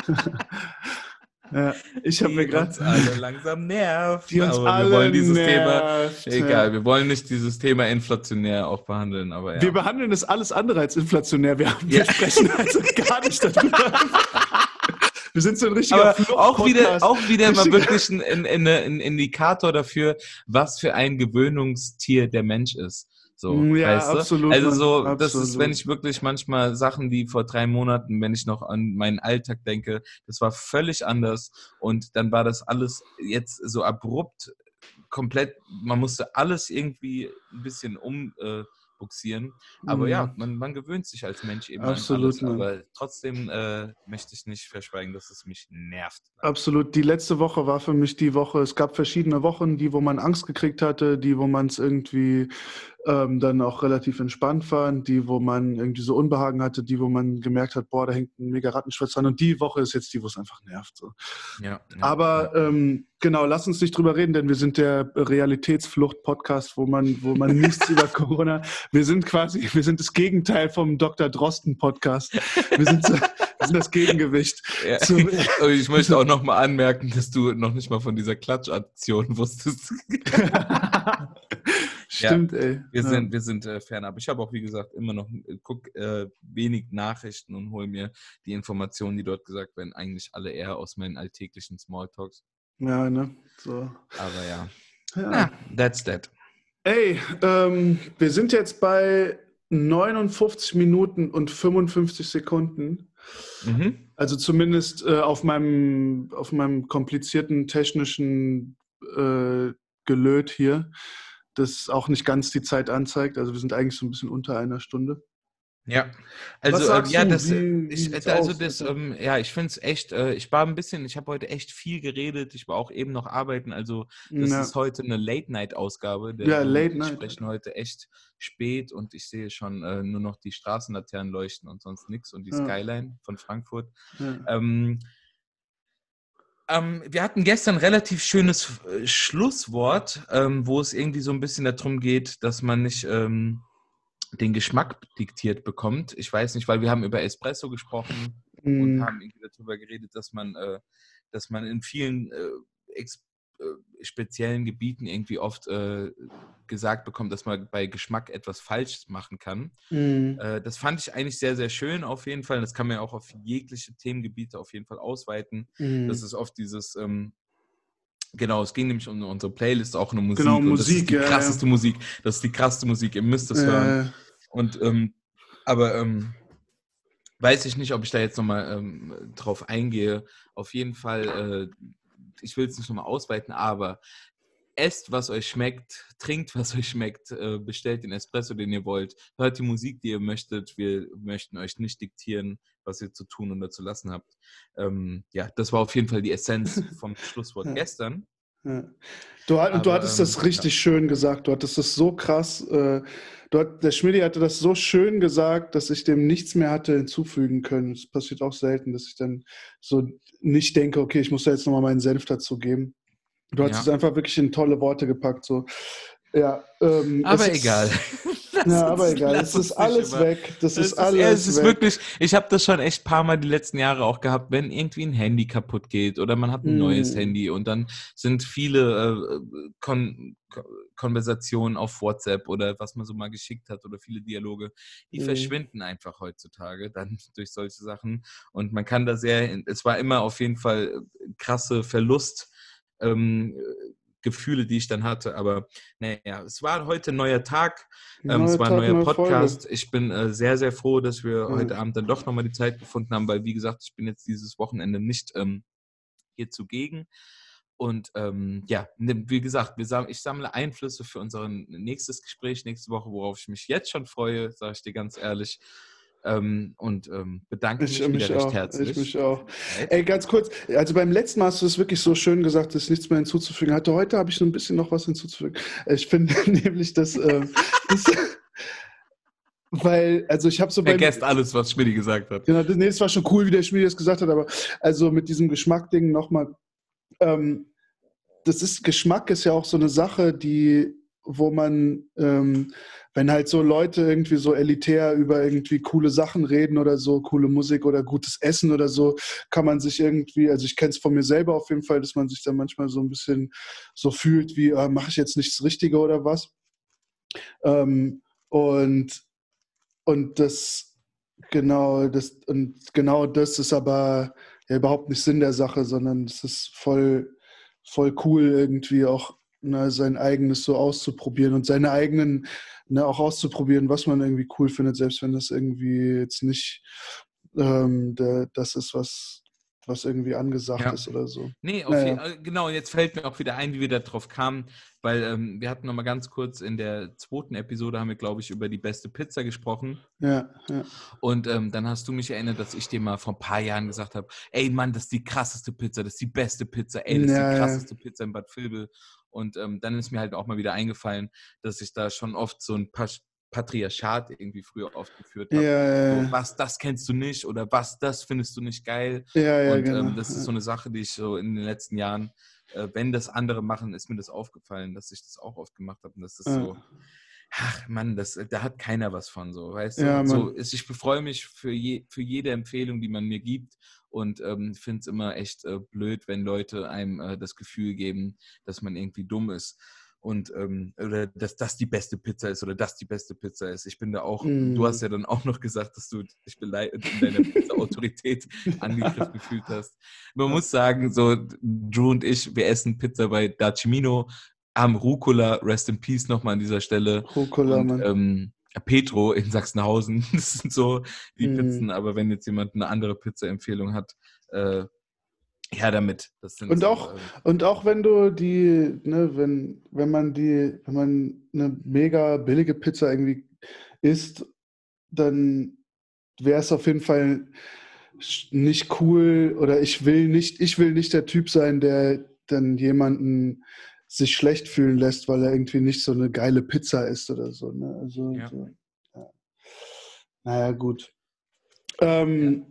ja, ich habe mir gerade alle langsam nervt. Die uns aber alle wir wollen dieses nervt, Thema egal, ja. wir wollen nicht dieses Thema inflationär auch behandeln, aber ja. Wir behandeln es alles andere als inflationär. Wir, haben, wir sprechen also gar nicht darüber. Wir sind so ein richtiger Aber auch wieder, auch wieder mal wirklich ein, ein, ein, ein Indikator dafür, was für ein Gewöhnungstier der Mensch ist. So, mm, ja, weißt du? absolut. Also so, absolut. das ist, wenn ich wirklich manchmal Sachen, die vor drei Monaten, wenn ich noch an meinen Alltag denke, das war völlig anders und dann war das alles jetzt so abrupt komplett, man musste alles irgendwie ein bisschen um, äh, buxieren. Aber mhm. ja, man, man, gewöhnt sich als Mensch eben Absolut, an alles. Aber trotzdem äh, möchte ich nicht verschweigen, dass es mich nervt. Absolut. Die letzte Woche war für mich die Woche. Es gab verschiedene Wochen, die, wo man Angst gekriegt hatte, die, wo man es irgendwie ähm, dann auch relativ entspannt war, die, wo man irgendwie so Unbehagen hatte, die, wo man gemerkt hat, boah, da hängt ein mega Rattenschwanz dran. Und die Woche ist jetzt die, wo es einfach nervt. So. Ja, ja, Aber ja. Ähm, genau, lass uns nicht drüber reden, denn wir sind der Realitätsflucht-Podcast, wo man, wo man nichts über Corona. Wir sind quasi, wir sind das Gegenteil vom Dr. Drosten-Podcast. Wir sind, sind das Gegengewicht. Ja. Ich möchte auch noch mal anmerken, dass du noch nicht mal von dieser Klatschaktion wusstest. Stimmt, ja, ey. Wir ja. sind, wir sind äh, fernab. Ich habe auch, wie gesagt, immer noch, äh, guck äh, wenig Nachrichten und hole mir die Informationen, die dort gesagt werden, eigentlich alle eher aus meinen alltäglichen Smalltalks. Ja, ne? So. Aber ja. ja. Na, that's that. Ey, ähm, wir sind jetzt bei 59 Minuten und 55 Sekunden. Mhm. Also zumindest äh, auf, meinem, auf meinem komplizierten technischen äh, Gelöt hier das auch nicht ganz die Zeit anzeigt. Also wir sind eigentlich so ein bisschen unter einer Stunde. Ja, also äh, ja, das, wie, wie ich, also das, ähm, ja, ich finde es echt, äh, ich war ein bisschen, ich habe heute echt viel geredet, ich war auch eben noch arbeiten, also das ja. ist heute eine Late-Night-Ausgabe. Ja, Late Night. Wir sprechen heute echt spät und ich sehe schon äh, nur noch die Straßenlaternen leuchten und sonst nichts und die ja. Skyline von Frankfurt. Ja. Ähm, ähm, wir hatten gestern ein relativ schönes äh, Schlusswort, ähm, wo es irgendwie so ein bisschen darum geht, dass man nicht, ähm, den Geschmack diktiert bekommt. Ich weiß nicht, weil wir haben über Espresso gesprochen mm. und mhm. haben irgendwie darüber geredet, dass man, äh, dass man in vielen äh, speziellen Gebieten irgendwie oft äh, gesagt bekommt, dass man bei Geschmack etwas falsch machen kann. Mm. das fand ich eigentlich sehr, sehr schön auf jeden Fall. Das kann man ja auch auf jegliche Themengebiete auf jeden Fall ausweiten. Mm. Das ist oft dieses, ähm, Genau, es ging nämlich um unsere Playlist, auch eine Musik. Genau, Musik, das ist die krasseste ja. Musik. Das ist die krasseste Musik. Ihr müsst das äh. hören. Und ähm, aber ähm, weiß ich nicht, ob ich da jetzt nochmal ähm, drauf eingehe. Auf jeden Fall, äh, ich will es nicht nochmal ausweiten, aber esst, was euch schmeckt, trinkt, was euch schmeckt, äh, bestellt den Espresso, den ihr wollt, hört die Musik, die ihr möchtet. Wir möchten euch nicht diktieren, was ihr zu tun oder zu lassen habt. Ähm, ja, das war auf jeden Fall die Essenz vom Schlusswort ja. gestern. Ja. Du, Aber, du, hattest ähm, das richtig ja. schön gesagt. Du hattest das so krass. Äh, hat, der Schmidt hatte das so schön gesagt, dass ich dem nichts mehr hatte hinzufügen können. Es passiert auch selten, dass ich dann so nicht denke, okay, ich muss da jetzt nochmal meinen Senf dazu geben. Du hast ja. es einfach wirklich in tolle Worte gepackt. So. Ja, ähm, aber egal. ja, aber egal. Es ist alles weg. Das, das ist, alles ja, es ist weg. wirklich, ich habe das schon echt ein paar Mal die letzten Jahre auch gehabt, wenn irgendwie ein Handy kaputt geht oder man hat ein mm. neues Handy und dann sind viele äh, Kon Konversationen auf WhatsApp oder was man so mal geschickt hat oder viele Dialoge, die mm. verschwinden einfach heutzutage dann durch solche Sachen und man kann da sehr, es war immer auf jeden Fall krasse Verlust ähm, Gefühle, die ich dann hatte. Aber naja, es war heute ein neuer Tag. Ähm, es war ein neuer Podcast. Folge. Ich bin äh, sehr, sehr froh, dass wir mhm. heute Abend dann doch nochmal die Zeit gefunden haben, weil, wie gesagt, ich bin jetzt dieses Wochenende nicht ähm, hier zugegen. Und ähm, ja, wie gesagt, wir, ich sammle Einflüsse für unser nächstes Gespräch nächste Woche, worauf ich mich jetzt schon freue, sage ich dir ganz ehrlich. Ähm, und ähm, bedanke ich, mich, mich recht herzlich. Ich mich auch. Ey, ganz kurz, also beim letzten Mal hast du es wirklich so schön gesagt, dass ich nichts mehr hinzuzufügen hatte. Heute habe ich so ein bisschen noch was hinzuzufügen. Ich finde nämlich, dass, ähm, das, weil, also ich habe so Vergesst alles, was Schmidi gesagt hat. Genau, nee, es war schon cool, wie der Schmidi das gesagt hat, aber also mit diesem Geschmack-Ding nochmal, ähm, das ist, Geschmack ist ja auch so eine Sache, die, wo man, ähm, wenn halt so Leute irgendwie so elitär über irgendwie coole Sachen reden oder so, coole Musik oder gutes Essen oder so, kann man sich irgendwie, also ich kenne es von mir selber auf jeden Fall, dass man sich dann manchmal so ein bisschen so fühlt, wie äh, mache ich jetzt nichts Richtige oder was. Ähm, und, und das genau, das, und genau das ist aber ja überhaupt nicht Sinn der Sache, sondern es ist voll, voll cool, irgendwie auch ne, sein eigenes so auszuprobieren und seine eigenen ne, auch auszuprobieren, was man irgendwie cool findet, selbst wenn das irgendwie jetzt nicht ähm, der, das ist, was, was irgendwie angesagt ja. ist oder so. Nee, naja. jeden, genau, und jetzt fällt mir auch wieder ein, wie wir da drauf kamen, weil ähm, wir hatten nochmal ganz kurz in der zweiten Episode, haben wir, glaube ich, über die beste Pizza gesprochen. Ja, ja. Und ähm, dann hast du mich erinnert, dass ich dir mal vor ein paar Jahren gesagt habe, ey Mann, das ist die krasseste Pizza, das ist die beste Pizza, ey, das ist die krasseste. Pizza in Bad Vilbel. Und ähm, dann ist mir halt auch mal wieder eingefallen, dass ich da schon oft so ein paar Patriarchat irgendwie früher oft geführt habe. Ja, ja. So, was, das kennst du nicht oder was, das findest du nicht geil. Ja, ja, und genau. ähm, das ist so eine Sache, die ich so in den letzten Jahren, äh, wenn das andere machen, ist mir das aufgefallen, dass ich das auch oft gemacht habe. Und das ist so, ach Mann, das, da hat keiner was von so, weißt du? Ja, so, ich freue mich für, je, für jede Empfehlung, die man mir gibt und ähm, finde es immer echt äh, blöd, wenn Leute einem äh, das Gefühl geben, dass man irgendwie dumm ist und ähm, oder dass das die beste Pizza ist oder das die beste Pizza ist. Ich bin da auch, mm. du hast ja dann auch noch gesagt, dass du dich in deiner Pizza-Autorität angegriffen gefühlt hast. Man muss sagen, so Drew und ich, wir essen Pizza bei Dacimino, haben Rucola, Rest in Peace nochmal an dieser Stelle. Rucola, und, Mann. Ähm, Petro in Sachsenhausen. Das sind so die mm. Pizzen, aber wenn jetzt jemand eine andere Pizza-Empfehlung hat, äh, ja, damit. und so, auch, äh, und auch wenn du die, ne, wenn, wenn man die, wenn man eine mega billige Pizza irgendwie isst, dann wäre es auf jeden Fall nicht cool oder ich will nicht, ich will nicht der Typ sein, der dann jemanden sich schlecht fühlen lässt, weil er irgendwie nicht so eine geile Pizza isst oder so. Ne? Also, ja. So, ja. Naja, gut. Ähm,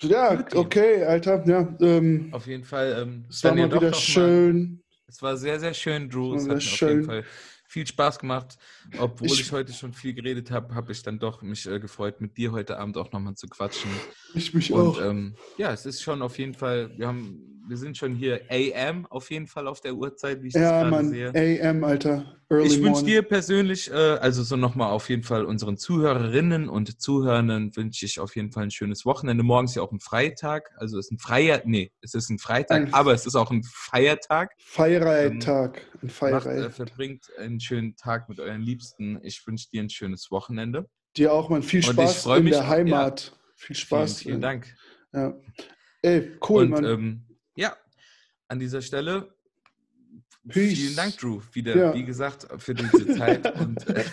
ja. ja. okay, Alter. Ja, ähm, auf jeden Fall. Ähm, es war mal wieder schön. Mal, es war sehr, sehr schön, Drew. Es hat mir schön. auf jeden Fall viel Spaß gemacht. Obwohl ich, Ich- heute schon viel geredet habe, habe ich dann doch mich äh, gefreut, mit dir heute Abend auch nochmal zu quatschen. Ich mich Und auch. ähm, ja, es ist schon auf jeden Fall, wir haben, wir sind schon hier AM auf jeden Fall auf der Uhrzeit, wie ich das ja, gerade Mann. sehe. AM, Alter. Early Ich wünsche dir persönlich, äh, also so nochmal auf jeden Fall unseren Zuhörerinnen und Zuhörern wünsche ich auf jeden Fall ein schönes Wochenende. Morgen ist ja auch ein Freitag, also es ist ein freier, nee, es ist ein Freitag, Ein- aber es ist auch ein Feiertag. Feiertag. Ein Macht, Feiertag. äh, verbringt einen schönen Tag mit euren Liebsten. Ich wünsche dir ein schönes Wochenende. Dir auch, Mann. Viel Und ich Spaß in mich, der Heimat. Viel Spaß. Vielen, vielen Dank. Ja. Ey, cool, und Mann. ähm, ja, an dieser Stelle Peace. vielen Dank, Drew, wieder, Ja. wie gesagt, für diese Zeit. Und äh,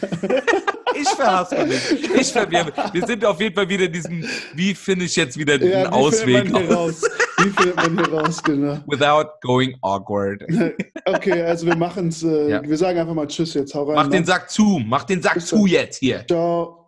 ich verhasse mich. Ich verwirre mich. Wir sind auf jeden Fall wieder in diesem, wie finde ich jetzt wieder den ja, Ausweg man aus? Wie findet man hier raus, genau. without going awkward. Okay, also wir machen es. Äh, Ja. Wir sagen einfach mal Tschüss jetzt. Hau rein. Mach den ne? Sack zu, mach den Sack Bis zu dann. jetzt hier. Ciao.